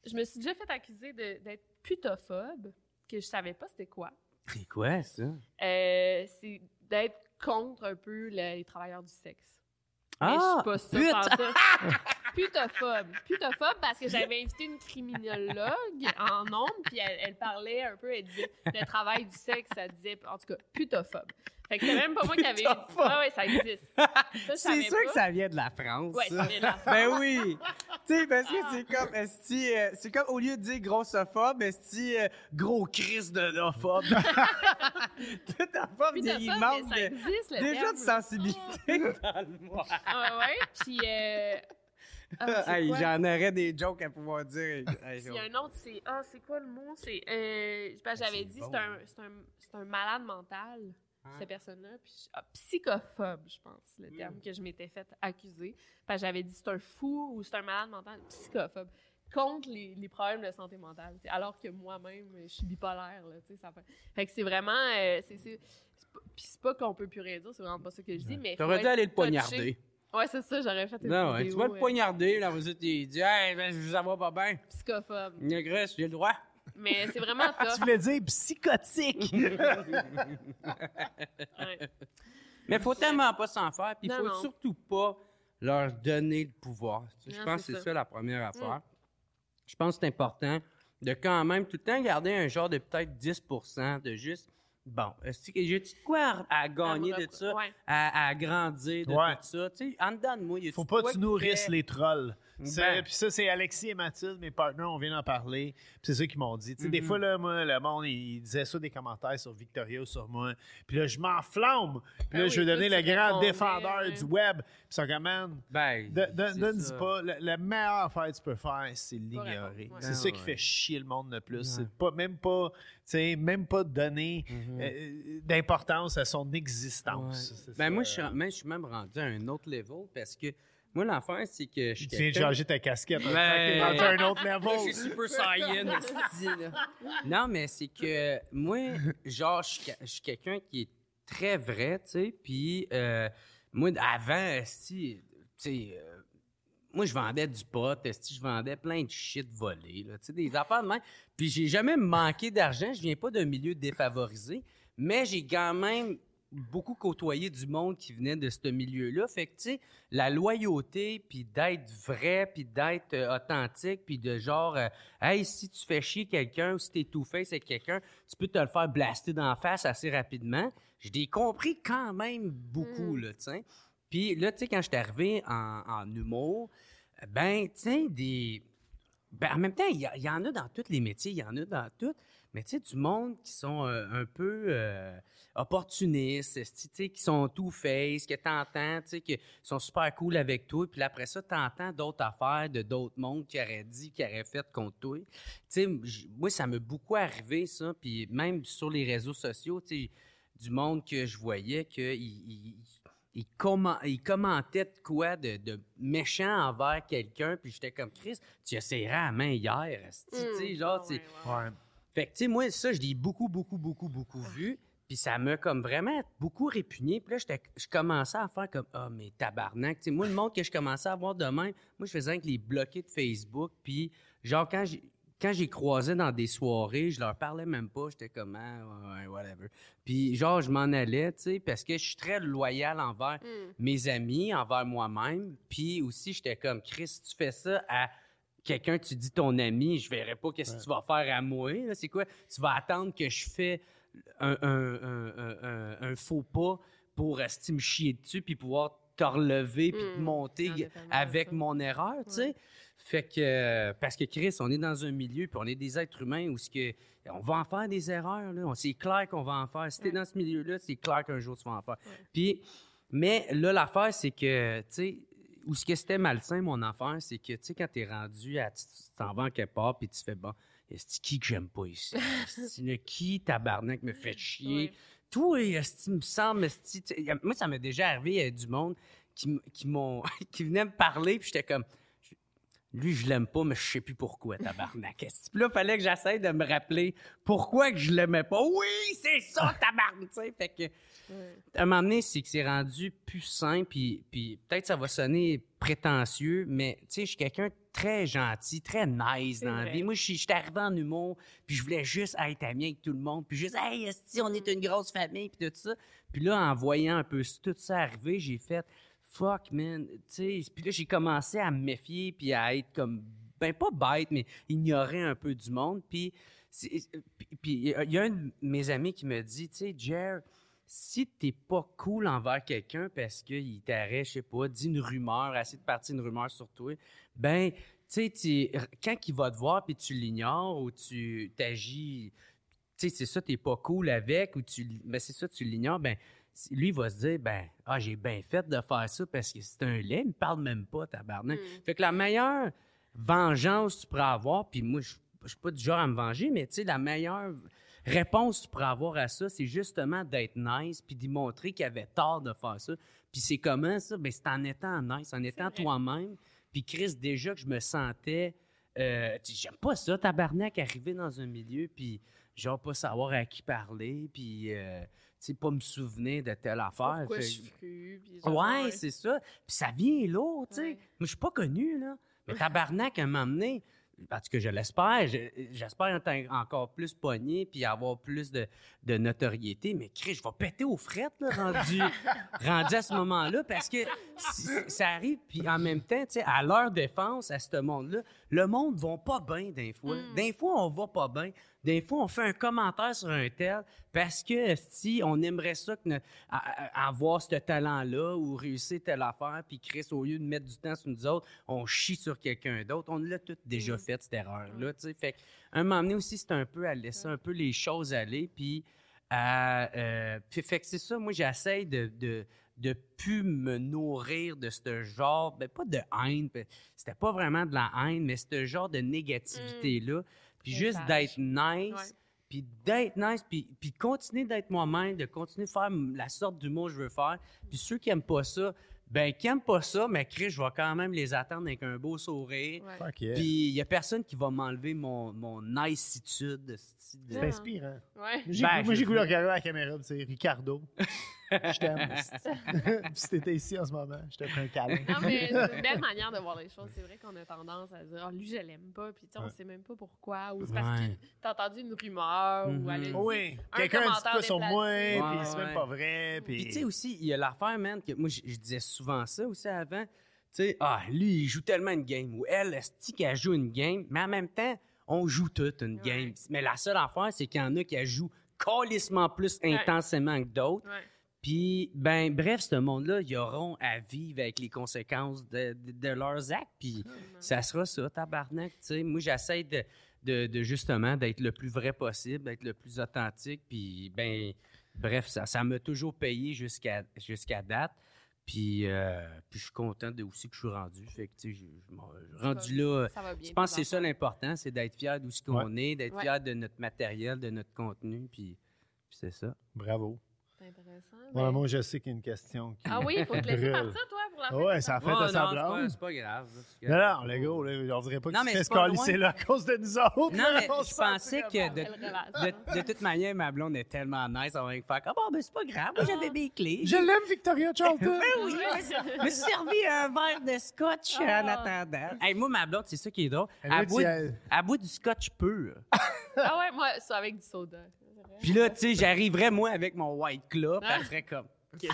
Je me suis déjà fait accuser d'être putophobe, que je savais pas c'était quoi. c'est quoi, ça? Euh, c'est d'être contre un peu le- les travailleurs du sexe. Mais je Ah, suis pas ça. (laughs) Putophobe. Putophobe parce que j'avais invité une criminologue en ondes, puis elle, elle parlait un peu, elle disait le travail du sexe, ça disait, en tout cas, putophobe. Fait que c'est même pas moi qui avais. Putophobe. Ah ouais, ça existe. C'est sûr pas. que ça vient de la France. Ouais, ça vient de la France. Ben oui. tu sais, parce que c'est comme, euh, c'est comme au lieu de dire grossophobe, esti, euh, gros Christ de d'ophobe. (laughs) Putophobe, il Putophobe, il manque déjà terme. de sensibilité dans le mois. Ah ouais, puis. Euh... ah, Hey? J'en aurais des jokes à pouvoir dire. Hey, il y a un autre, c'est. Ah, c'est quoi le mot? C'est. Euh, parce que Ah, j'avais dit, bon. c'est un, c'est un, c'est un malade mental, Hein? cette personne-là. Ah, psychophobe, je pense, le Hmm. terme que je m'étais fait accuser. J'avais dit, c'est un fou ou c'est un malade mental. Psychophobe. Contre les, les problèmes de santé mentale. t'sais, Alors que moi-même, je suis bipolaire. Là, ça fait... fait que c'est vraiment. euh, c'est, pas, puis c'est pas qu'on peut plus rien dire, c'est vraiment pas ça que je dis. mais T'aurais dû aller le poignarder. Ouais, c'est ça, j'aurais fait une Non, ouais, vidéo. tu vas le euh, poignarder, là, vous êtes, il dit, hey, ben, ça va pas bien. Psychophobe. Grèce, j'ai le droit. Mais c'est vraiment (laughs) Tu tough. voulais dire psychotique. (laughs) Ouais. Mais faut tellement pas s'en faire, puis faut non. surtout pas leur donner le pouvoir. Tu sais, Je pense que c'est c'est ça. ça la première affaire. Mm. Je pense que c'est important de quand même tout le temps garder un genre de peut-être 10% de juste, bon, est-ce que j'ai de quoi à, à gagner À de ça, ouais. à, à grandir de Ouais. tout ça? Tu sais, en dedans de moi, il Faut pas que tu nourrisses les trolls. C'est- Ben. Puis ça, c'est Alexis et Mathilde, mes partenaires, on vient d'en parler. Puis c'est ça qu'ils m'ont dit. Des Mhm. fois, là, moi, le monde, il disait ça des commentaires sur Victoria ou sur moi. Puis là, je m'enflamme. Puis là, Ah je veux oui, donner le grand défendeur du web. Puis ça, comme, man, Ben, de- de- c'est donne ça. pas. Le- La meilleure affaire que tu peux faire, c'est l'ignorer. ouais. C'est Ben ça qui fait chier le monde le plus. Ouais. C'est pas, même pas, tu sais, même pas donner Mhm. euh, d'importance à son existence. Ben ça. moi, je suis, même, je suis même rendu à un autre level parce que moi, l'affaire, c'est que je suis Tu viens de changer ta casquette. hein, Ben- un autre Là, level. je suis super saiyan. (laughs) Non, mais c'est que moi, genre, je suis, je suis quelqu'un qui est très vrai, tu sais, puis euh, moi, avant, esti, tu sais, euh, moi, je vendais du pot, esti, je vendais plein de shit volé, là, tu sais, des affaires de même. Puis j'ai jamais manqué d'argent, je viens pas d'un milieu défavorisé, mais j'ai quand même beaucoup côtoyé du monde qui venait de ce milieu-là. Fait que, tu sais, la loyauté, puis d'être vrai, puis d'être euh, authentique, puis de genre, euh, hey, si tu fais chier quelqu'un ou si t'es tout face avec quelqu'un, tu peux te le faire blaster d'en face assez rapidement. Je l'ai compris quand même beaucoup, Mm. là, tu sais. Puis là, tu sais, quand je suis arrivé en, en humour, ben, tu sais, des... Ben, en même temps, il y, y en a dans tous les métiers, il y en a dans tout. Mais tu sais, du monde qui sont euh, un peu euh, opportunistes, esti, tu sais, qui sont tout face, que t'entends, tu sais, qui sont super cool avec toi. Puis après ça, t'entends d'autres affaires de d'autres mondes qui auraient dit, qui auraient fait contre toi. Tu sais, moi, ça m'a beaucoup arrivé, ça. Puis même sur les réseaux sociaux, tu sais, du monde que je voyais que il, il- il commen- il commentait de quoi de, de méchant envers quelqu'un, puis j'étais comme Chris, tu essaieras à main hier, esti, tu sais, Mm. genre, c'est- ouais, ouais. Fait que, tu sais, moi, ça, je l'ai beaucoup, beaucoup, beaucoup, beaucoup vu. Puis ça m'a comme vraiment beaucoup répugné. Puis là, j'étais- je commençais à faire comme, ah, mais tabarnak. Tu sais, moi, le monde que je commençais à voir de même, moi, je faisais avec les bloquer de Facebook. Puis, genre, quand j'ai. Quand j'ai croisé dans des soirées, je leur parlais même pas. J'étais comme, ah, ouais, whatever. Puis, genre, je m'en allais, tu sais, parce que je suis très loyal envers Mm. mes amis, envers moi-même. Puis aussi, j'étais comme, Chris, tu fais ça à quelqu'un, tu dis ton ami, je verrai pas qu'est-ce que tu vas faire à moi. là. C'est quoi? Tu vas attendre que je fais un, un- un- un- un- un faux pas pour rester me chier dessus puis pouvoir te relever puis te Mm. monter Non, avec ça. mon erreur, tu sais. Ouais. Fait que, euh, parce que Chris, on est dans un milieu puis on est des êtres humains où ce que, on va en faire des erreurs, là. On- C'est clair qu'on va en faire. Si t'es Ouais. dans ce milieu-là, c'est clair qu'un jour tu vas en faire. Puis, mais là, l'affaire, c'est que, tu sais, où ce que c'était malsain, mon affaire, c'est que, tu sais, quand t'es rendu à, tu t'en vas en quelque part, puis tu fais, bon, est-ce qui que j'aime pas ici? Le qui, tabarnak, me fait (laughs) chier? Ouais. Toi, est-ce me semble, moi, ça m'est déjà arrivé, il y a du monde qui, qui m'ont, (laughs) qui venait me parler, puis j'étais comme, lui, je l'aime pas, mais je sais plus pourquoi, tabarnak. Puis là, fallait que j'essaie de me rappeler pourquoi que je l'aimais pas? Oui, c'est ça, tabarnak, tu sais. Fait que, à un moment donné, c'est que c'est rendu plus simple, puis, puis peut-être ça va sonner prétentieux, mais tu sais, je suis quelqu'un de très gentil, très nice dans la vie. Moi, je suis arrivé en humour, puis je voulais juste être ami avec tout le monde, puis juste, hey, esti, on est une grosse famille, puis tout ça. Puis là, en voyant un peu tout ça arriver, j'ai fait, fuck, man. Tu sais, puis là, j'ai commencé à me méfier, puis à être comme, ben pas bête, mais ignorer un peu du monde. Puis, puis il y a un de mes amis qui me dit, tu sais, Jer, si t'es pas cool envers quelqu'un parce qu'il t'arrête, je sais pas, dit une rumeur, essaie de partir une rumeur sur toi, ben, tu sais, quand il va te voir puis tu l'ignores ou tu t'agis, tu sais, c'est ça, t'es pas cool avec ou tu, ben c'est ça, tu l'ignores, ben, lui il va se dire, ben, ah, j'ai bien fait de faire ça parce que c'est un lait, il me parle même pas, tabarnak. Fait que la meilleure vengeance que tu pourrais avoir, puis moi, je suis pas du genre à me venger, mais tu sais, la meilleure réponse que tu pourrais avoir à ça, c'est justement d'être nice, puis d'y montrer qu'il avait tort de faire ça. Puis c'est comment ça? Ben, c'est en étant nice, en étant toi-même. Puis Chris, déjà que je me sentais... euh, J'aime pas ça, tabarnak, arriver dans un milieu, puis genre pas savoir à qui parler, puis... euh, sais, pas me souvenir de telle affaire. Pourquoi Fait- je Ouais, c'est ça. Puis ça vient lourd, tu sais. Ouais. Moi, je suis pas connu, là. Mais tabarnak, à m'emmener. Parce que je l'espère. je- J'espère être encore plus pogné puis avoir plus de, de notoriété. Mais Chris, je vais péter aux frettes, là, rendu, (laughs) rendu à ce moment-là. Parce que si- ça arrive. Puis en même temps, tu sais, à leur défense, à ce monde-là, le monde va pas bien des fois. Des fois, on va pas bien. Des fois, on fait un commentaire sur un tel parce que si on aimerait ça que avoir ce talent-là ou réussir telle affaire, puis Chris, au lieu de mettre du temps sur nous autres, on chie sur quelqu'un d'autre. On l'a tout déjà fait, cette erreur-là. sais. Fait que, un moment donné aussi, c'est un peu à laisser un peu les choses aller, puis à, euh, puis fait que c'est ça, moi, j'essaie de, de, de plus me nourrir de ce genre, ben pas de haine, ben, c'était pas vraiment de la haine, mais ce genre de négativité-là, puis juste d'être nice, puis d'être nice, puis, continuer d'être moi-même, de continuer de faire la sorte d'humour que je veux faire. Puis ceux qui aiment pas ça, ben qui aiment pas ça, mais Chris, je vais quand même les attendre avec un beau sourire. Ouais. Fuck yeah. Puis il y a personne qui va m'enlever mon, mon nicitude. C'est inspirant. Ouais. J'ai- Ben, moi, j'ai voulu regarder la caméra, c'est Ricardo. (laughs) Je t'aime. (laughs) si t'étais ici en ce moment, je te ferais un câlin. Non, mais c'est une belle (laughs) manière de voir les choses. C'est vrai qu'on a tendance à dire, ah, lui, je l'aime pas, puis tu sais, on Ouais. sait même pas pourquoi. Ou c'est parce Ouais. que t'as entendu une rumeur, ou elle a dit. Mhm. Oui, Un quelqu'un dit commentaire quoi sur moi, déplacé. puis Ouais, c'est ouais. même pas vrai. Puis, Puis tu sais aussi, il y a l'affaire, man, que moi, je, disais souvent ça aussi avant. Tu sais, ah, lui, il joue tellement une game. Ou elle, est qu'elle joue une game? Mais en même temps, on joue toute une Ouais. game. Mais la seule affaire, c'est qu'il y en a qui jouent calissement plus Ouais. intensément que d'autres. Puis, ben, bref, ce monde-là, ils auront à vivre avec les conséquences de, de- de leurs actes. Puis, ça sera ça, tabarnak. Tu sais, moi, j'essaie de, de, de justement d'être le plus vrai possible, d'être le plus authentique. Puis, ben, bref, ça, ça m'a toujours payé jusqu'à jusqu'à date. Puis, euh, puis je suis content de aussi que je suis rendu. Fait que, tu sais, je- je rendu là. Ça va bien. Je pense que c'est ça l'important, c'est d'être fier d'où ce qu'on est, d'être Ouais. fier de notre matériel, de notre contenu. Puis, puis c'est ça. Bravo. C'est intéressant. Moi, mais- moi, je sais qu'il y a une question qui. Ah oui, il faut te laisser partir, toi, pour la fin. Ouais, ça a fait Oh, de sa c'est pas- blonde. C'est pas grave. là, Non, non, le gars, là, on dirait pas fais c'est pas scalisser là à cause de nous autres. Non, mais je se pensais que de, toute manière, ma blonde est tellement nice, on va faire Ah bon, ben c'est pas grave, moi j'avais mes clés. Je l'aime, Victoria Charlton. (laughs) oui, je me suis servi un verre de scotch en Ah. attendant. Hey, moi, ma blonde, c'est ça qui est drôle. Dire- du- elle boit du scotch pur. Ah ouais, moi, c'est avec du soda. Puis là, tu sais, j'arriverais, moi, avec mon white club, Ah. elle ferait comme. (laughs) Tu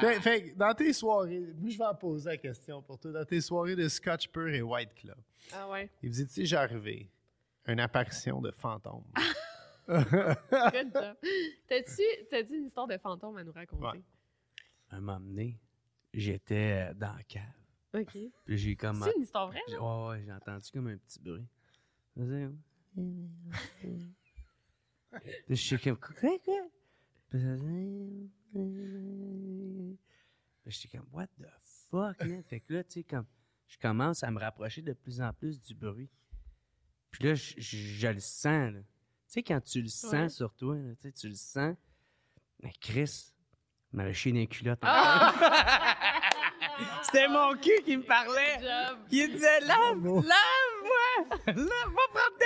fait, fait que dans tes soirées, moi, je vais en poser la question pour toi. Dans tes soirées de Scotch Pur et White Club, Ah ouais. il vous dit, j'ai arrivé une apparition de fantôme? (laughs) T'as-tu t'as-tu une histoire de fantôme à nous raconter? Ouais. Un moment donné, j'étais euh, dans la cave. OK. Puis j'ai comme. C'est une histoire vraie? Ouais, ouais, j'ai entendu comme un petit bruit. (laughs) Vas-y, Puis je suis comme, quoi, quoi? Puis ça faisait- Puis j'étais comme, what the fuck, man? Fait que là, tu sais, comme, je commence à me rapprocher de plus en plus du bruit. Puis là, je, je- je le sens, là. Tu sais, quand tu le sens Ouais. sur toi, là, tu sais, tu le sens. Mais Chris, m'avait chié dans les culottes. Ah! C'était mon cul qui me parlait. Qui disait Lave, lave-moi! Lave,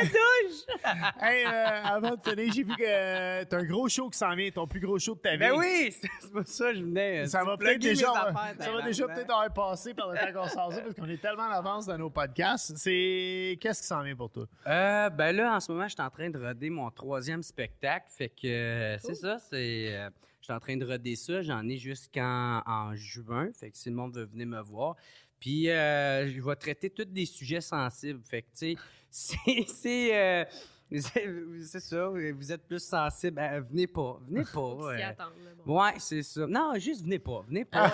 va prendre ta douche! (laughs) Hey, euh, avant de finir, j'ai vu que euh, t'as un gros show qui s'en vient, ton plus gros show de ta vie. ben oui, (laughs) c'est pour ça que je venais. euh, Ça va peut-être déjà, affaires, ça va déjà peut-être avoir passé par le temps qu'on s'en sort parce qu'on est tellement en avance dans nos podcasts. C'est qu'est-ce qui s'en vient pour toi? Euh, ben là, en ce moment, je suis en train de roder mon troisième spectacle. Fait que euh, c'est ça, c'est. euh, je suis en train de roder ça. J'en ai jusqu'en en juin. Fait que si le monde veut venir me voir. Puis euh, je vais traiter tous des sujets sensibles. Fait que, tu sais, (laughs) c'est. c'est, euh, c'est c'est ça, vous êtes plus sensible. Ben, venez pas. Venez pas. (laughs) S'y euh. attendre, bon. Ouais, c'est ça. Non, juste venez pas. Venez pas.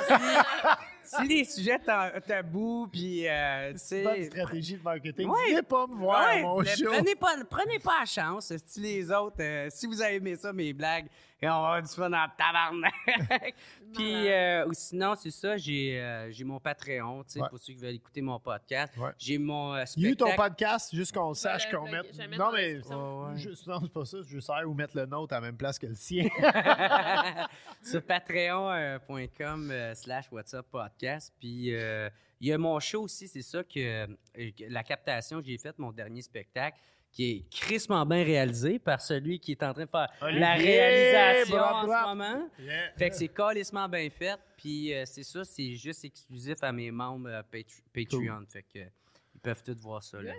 si, (laughs) si les sujets ta- tabous, puis. Euh, tu C'est une bonne sais, stratégie de marketing. Ouais. Venez pas me voir Ouais, mon show. Prenez pas, prenez pas la chance. Si les autres, euh, si vous avez aimé ça, mes blagues, on va avoir du fun en tabarnak. (laughs) Puis, euh, ou sinon, c'est ça, j'ai euh, j'ai mon Patreon, tu sais, Ouais. pour ceux qui veulent écouter mon podcast. Ouais. J'ai mon euh, Il y a eu ton spectacle. podcast, juste qu'on sache qu'on mette. Non, mais. Ouais. Juste, non, c'est pas ça. Je sers ou mettre le nôtre à la même place que le sien. (laughs) sur patreon.com euh, slash WhatsApp podcast. Puis euh, il y a mon show aussi, c'est ça que, que la captation que j'ai faite, mon dernier spectacle, qui est crissement bien réalisé par celui qui est en train de faire la réalisation en ce moment. Yeah. Fait que c'est calissement bien fait. Puis euh, c'est ça, c'est juste exclusif à mes membres euh, Patre- Patreon. Fait que euh, ils peuvent tous voir ça là.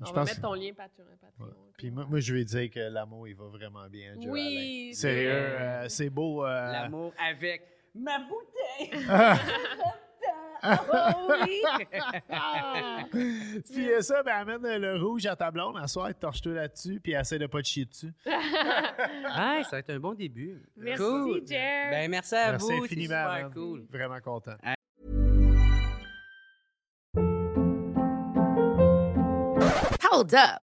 Je On va pense- mettre ton lien Patreon. Patreon Puis moi, moi, je vais dire que l'amour, il va vraiment bien. Joe Oui, Sérieux, euh, c'est beau. euh, L'amour avec ma bouteille. (laughs) (laughs) (laughs) (laughs) Puis euh, ça, ben, amène euh, le rouge à ta blonde, à soir, torche-toi là-dessus, puis essaie de pas te chier dessus. (laughs) Ouais, ça va être un bon début. Merci, cool. Jer. Ben, merci à Merci vous. C'est infiniment, super cool. Vraiment content. Hold up.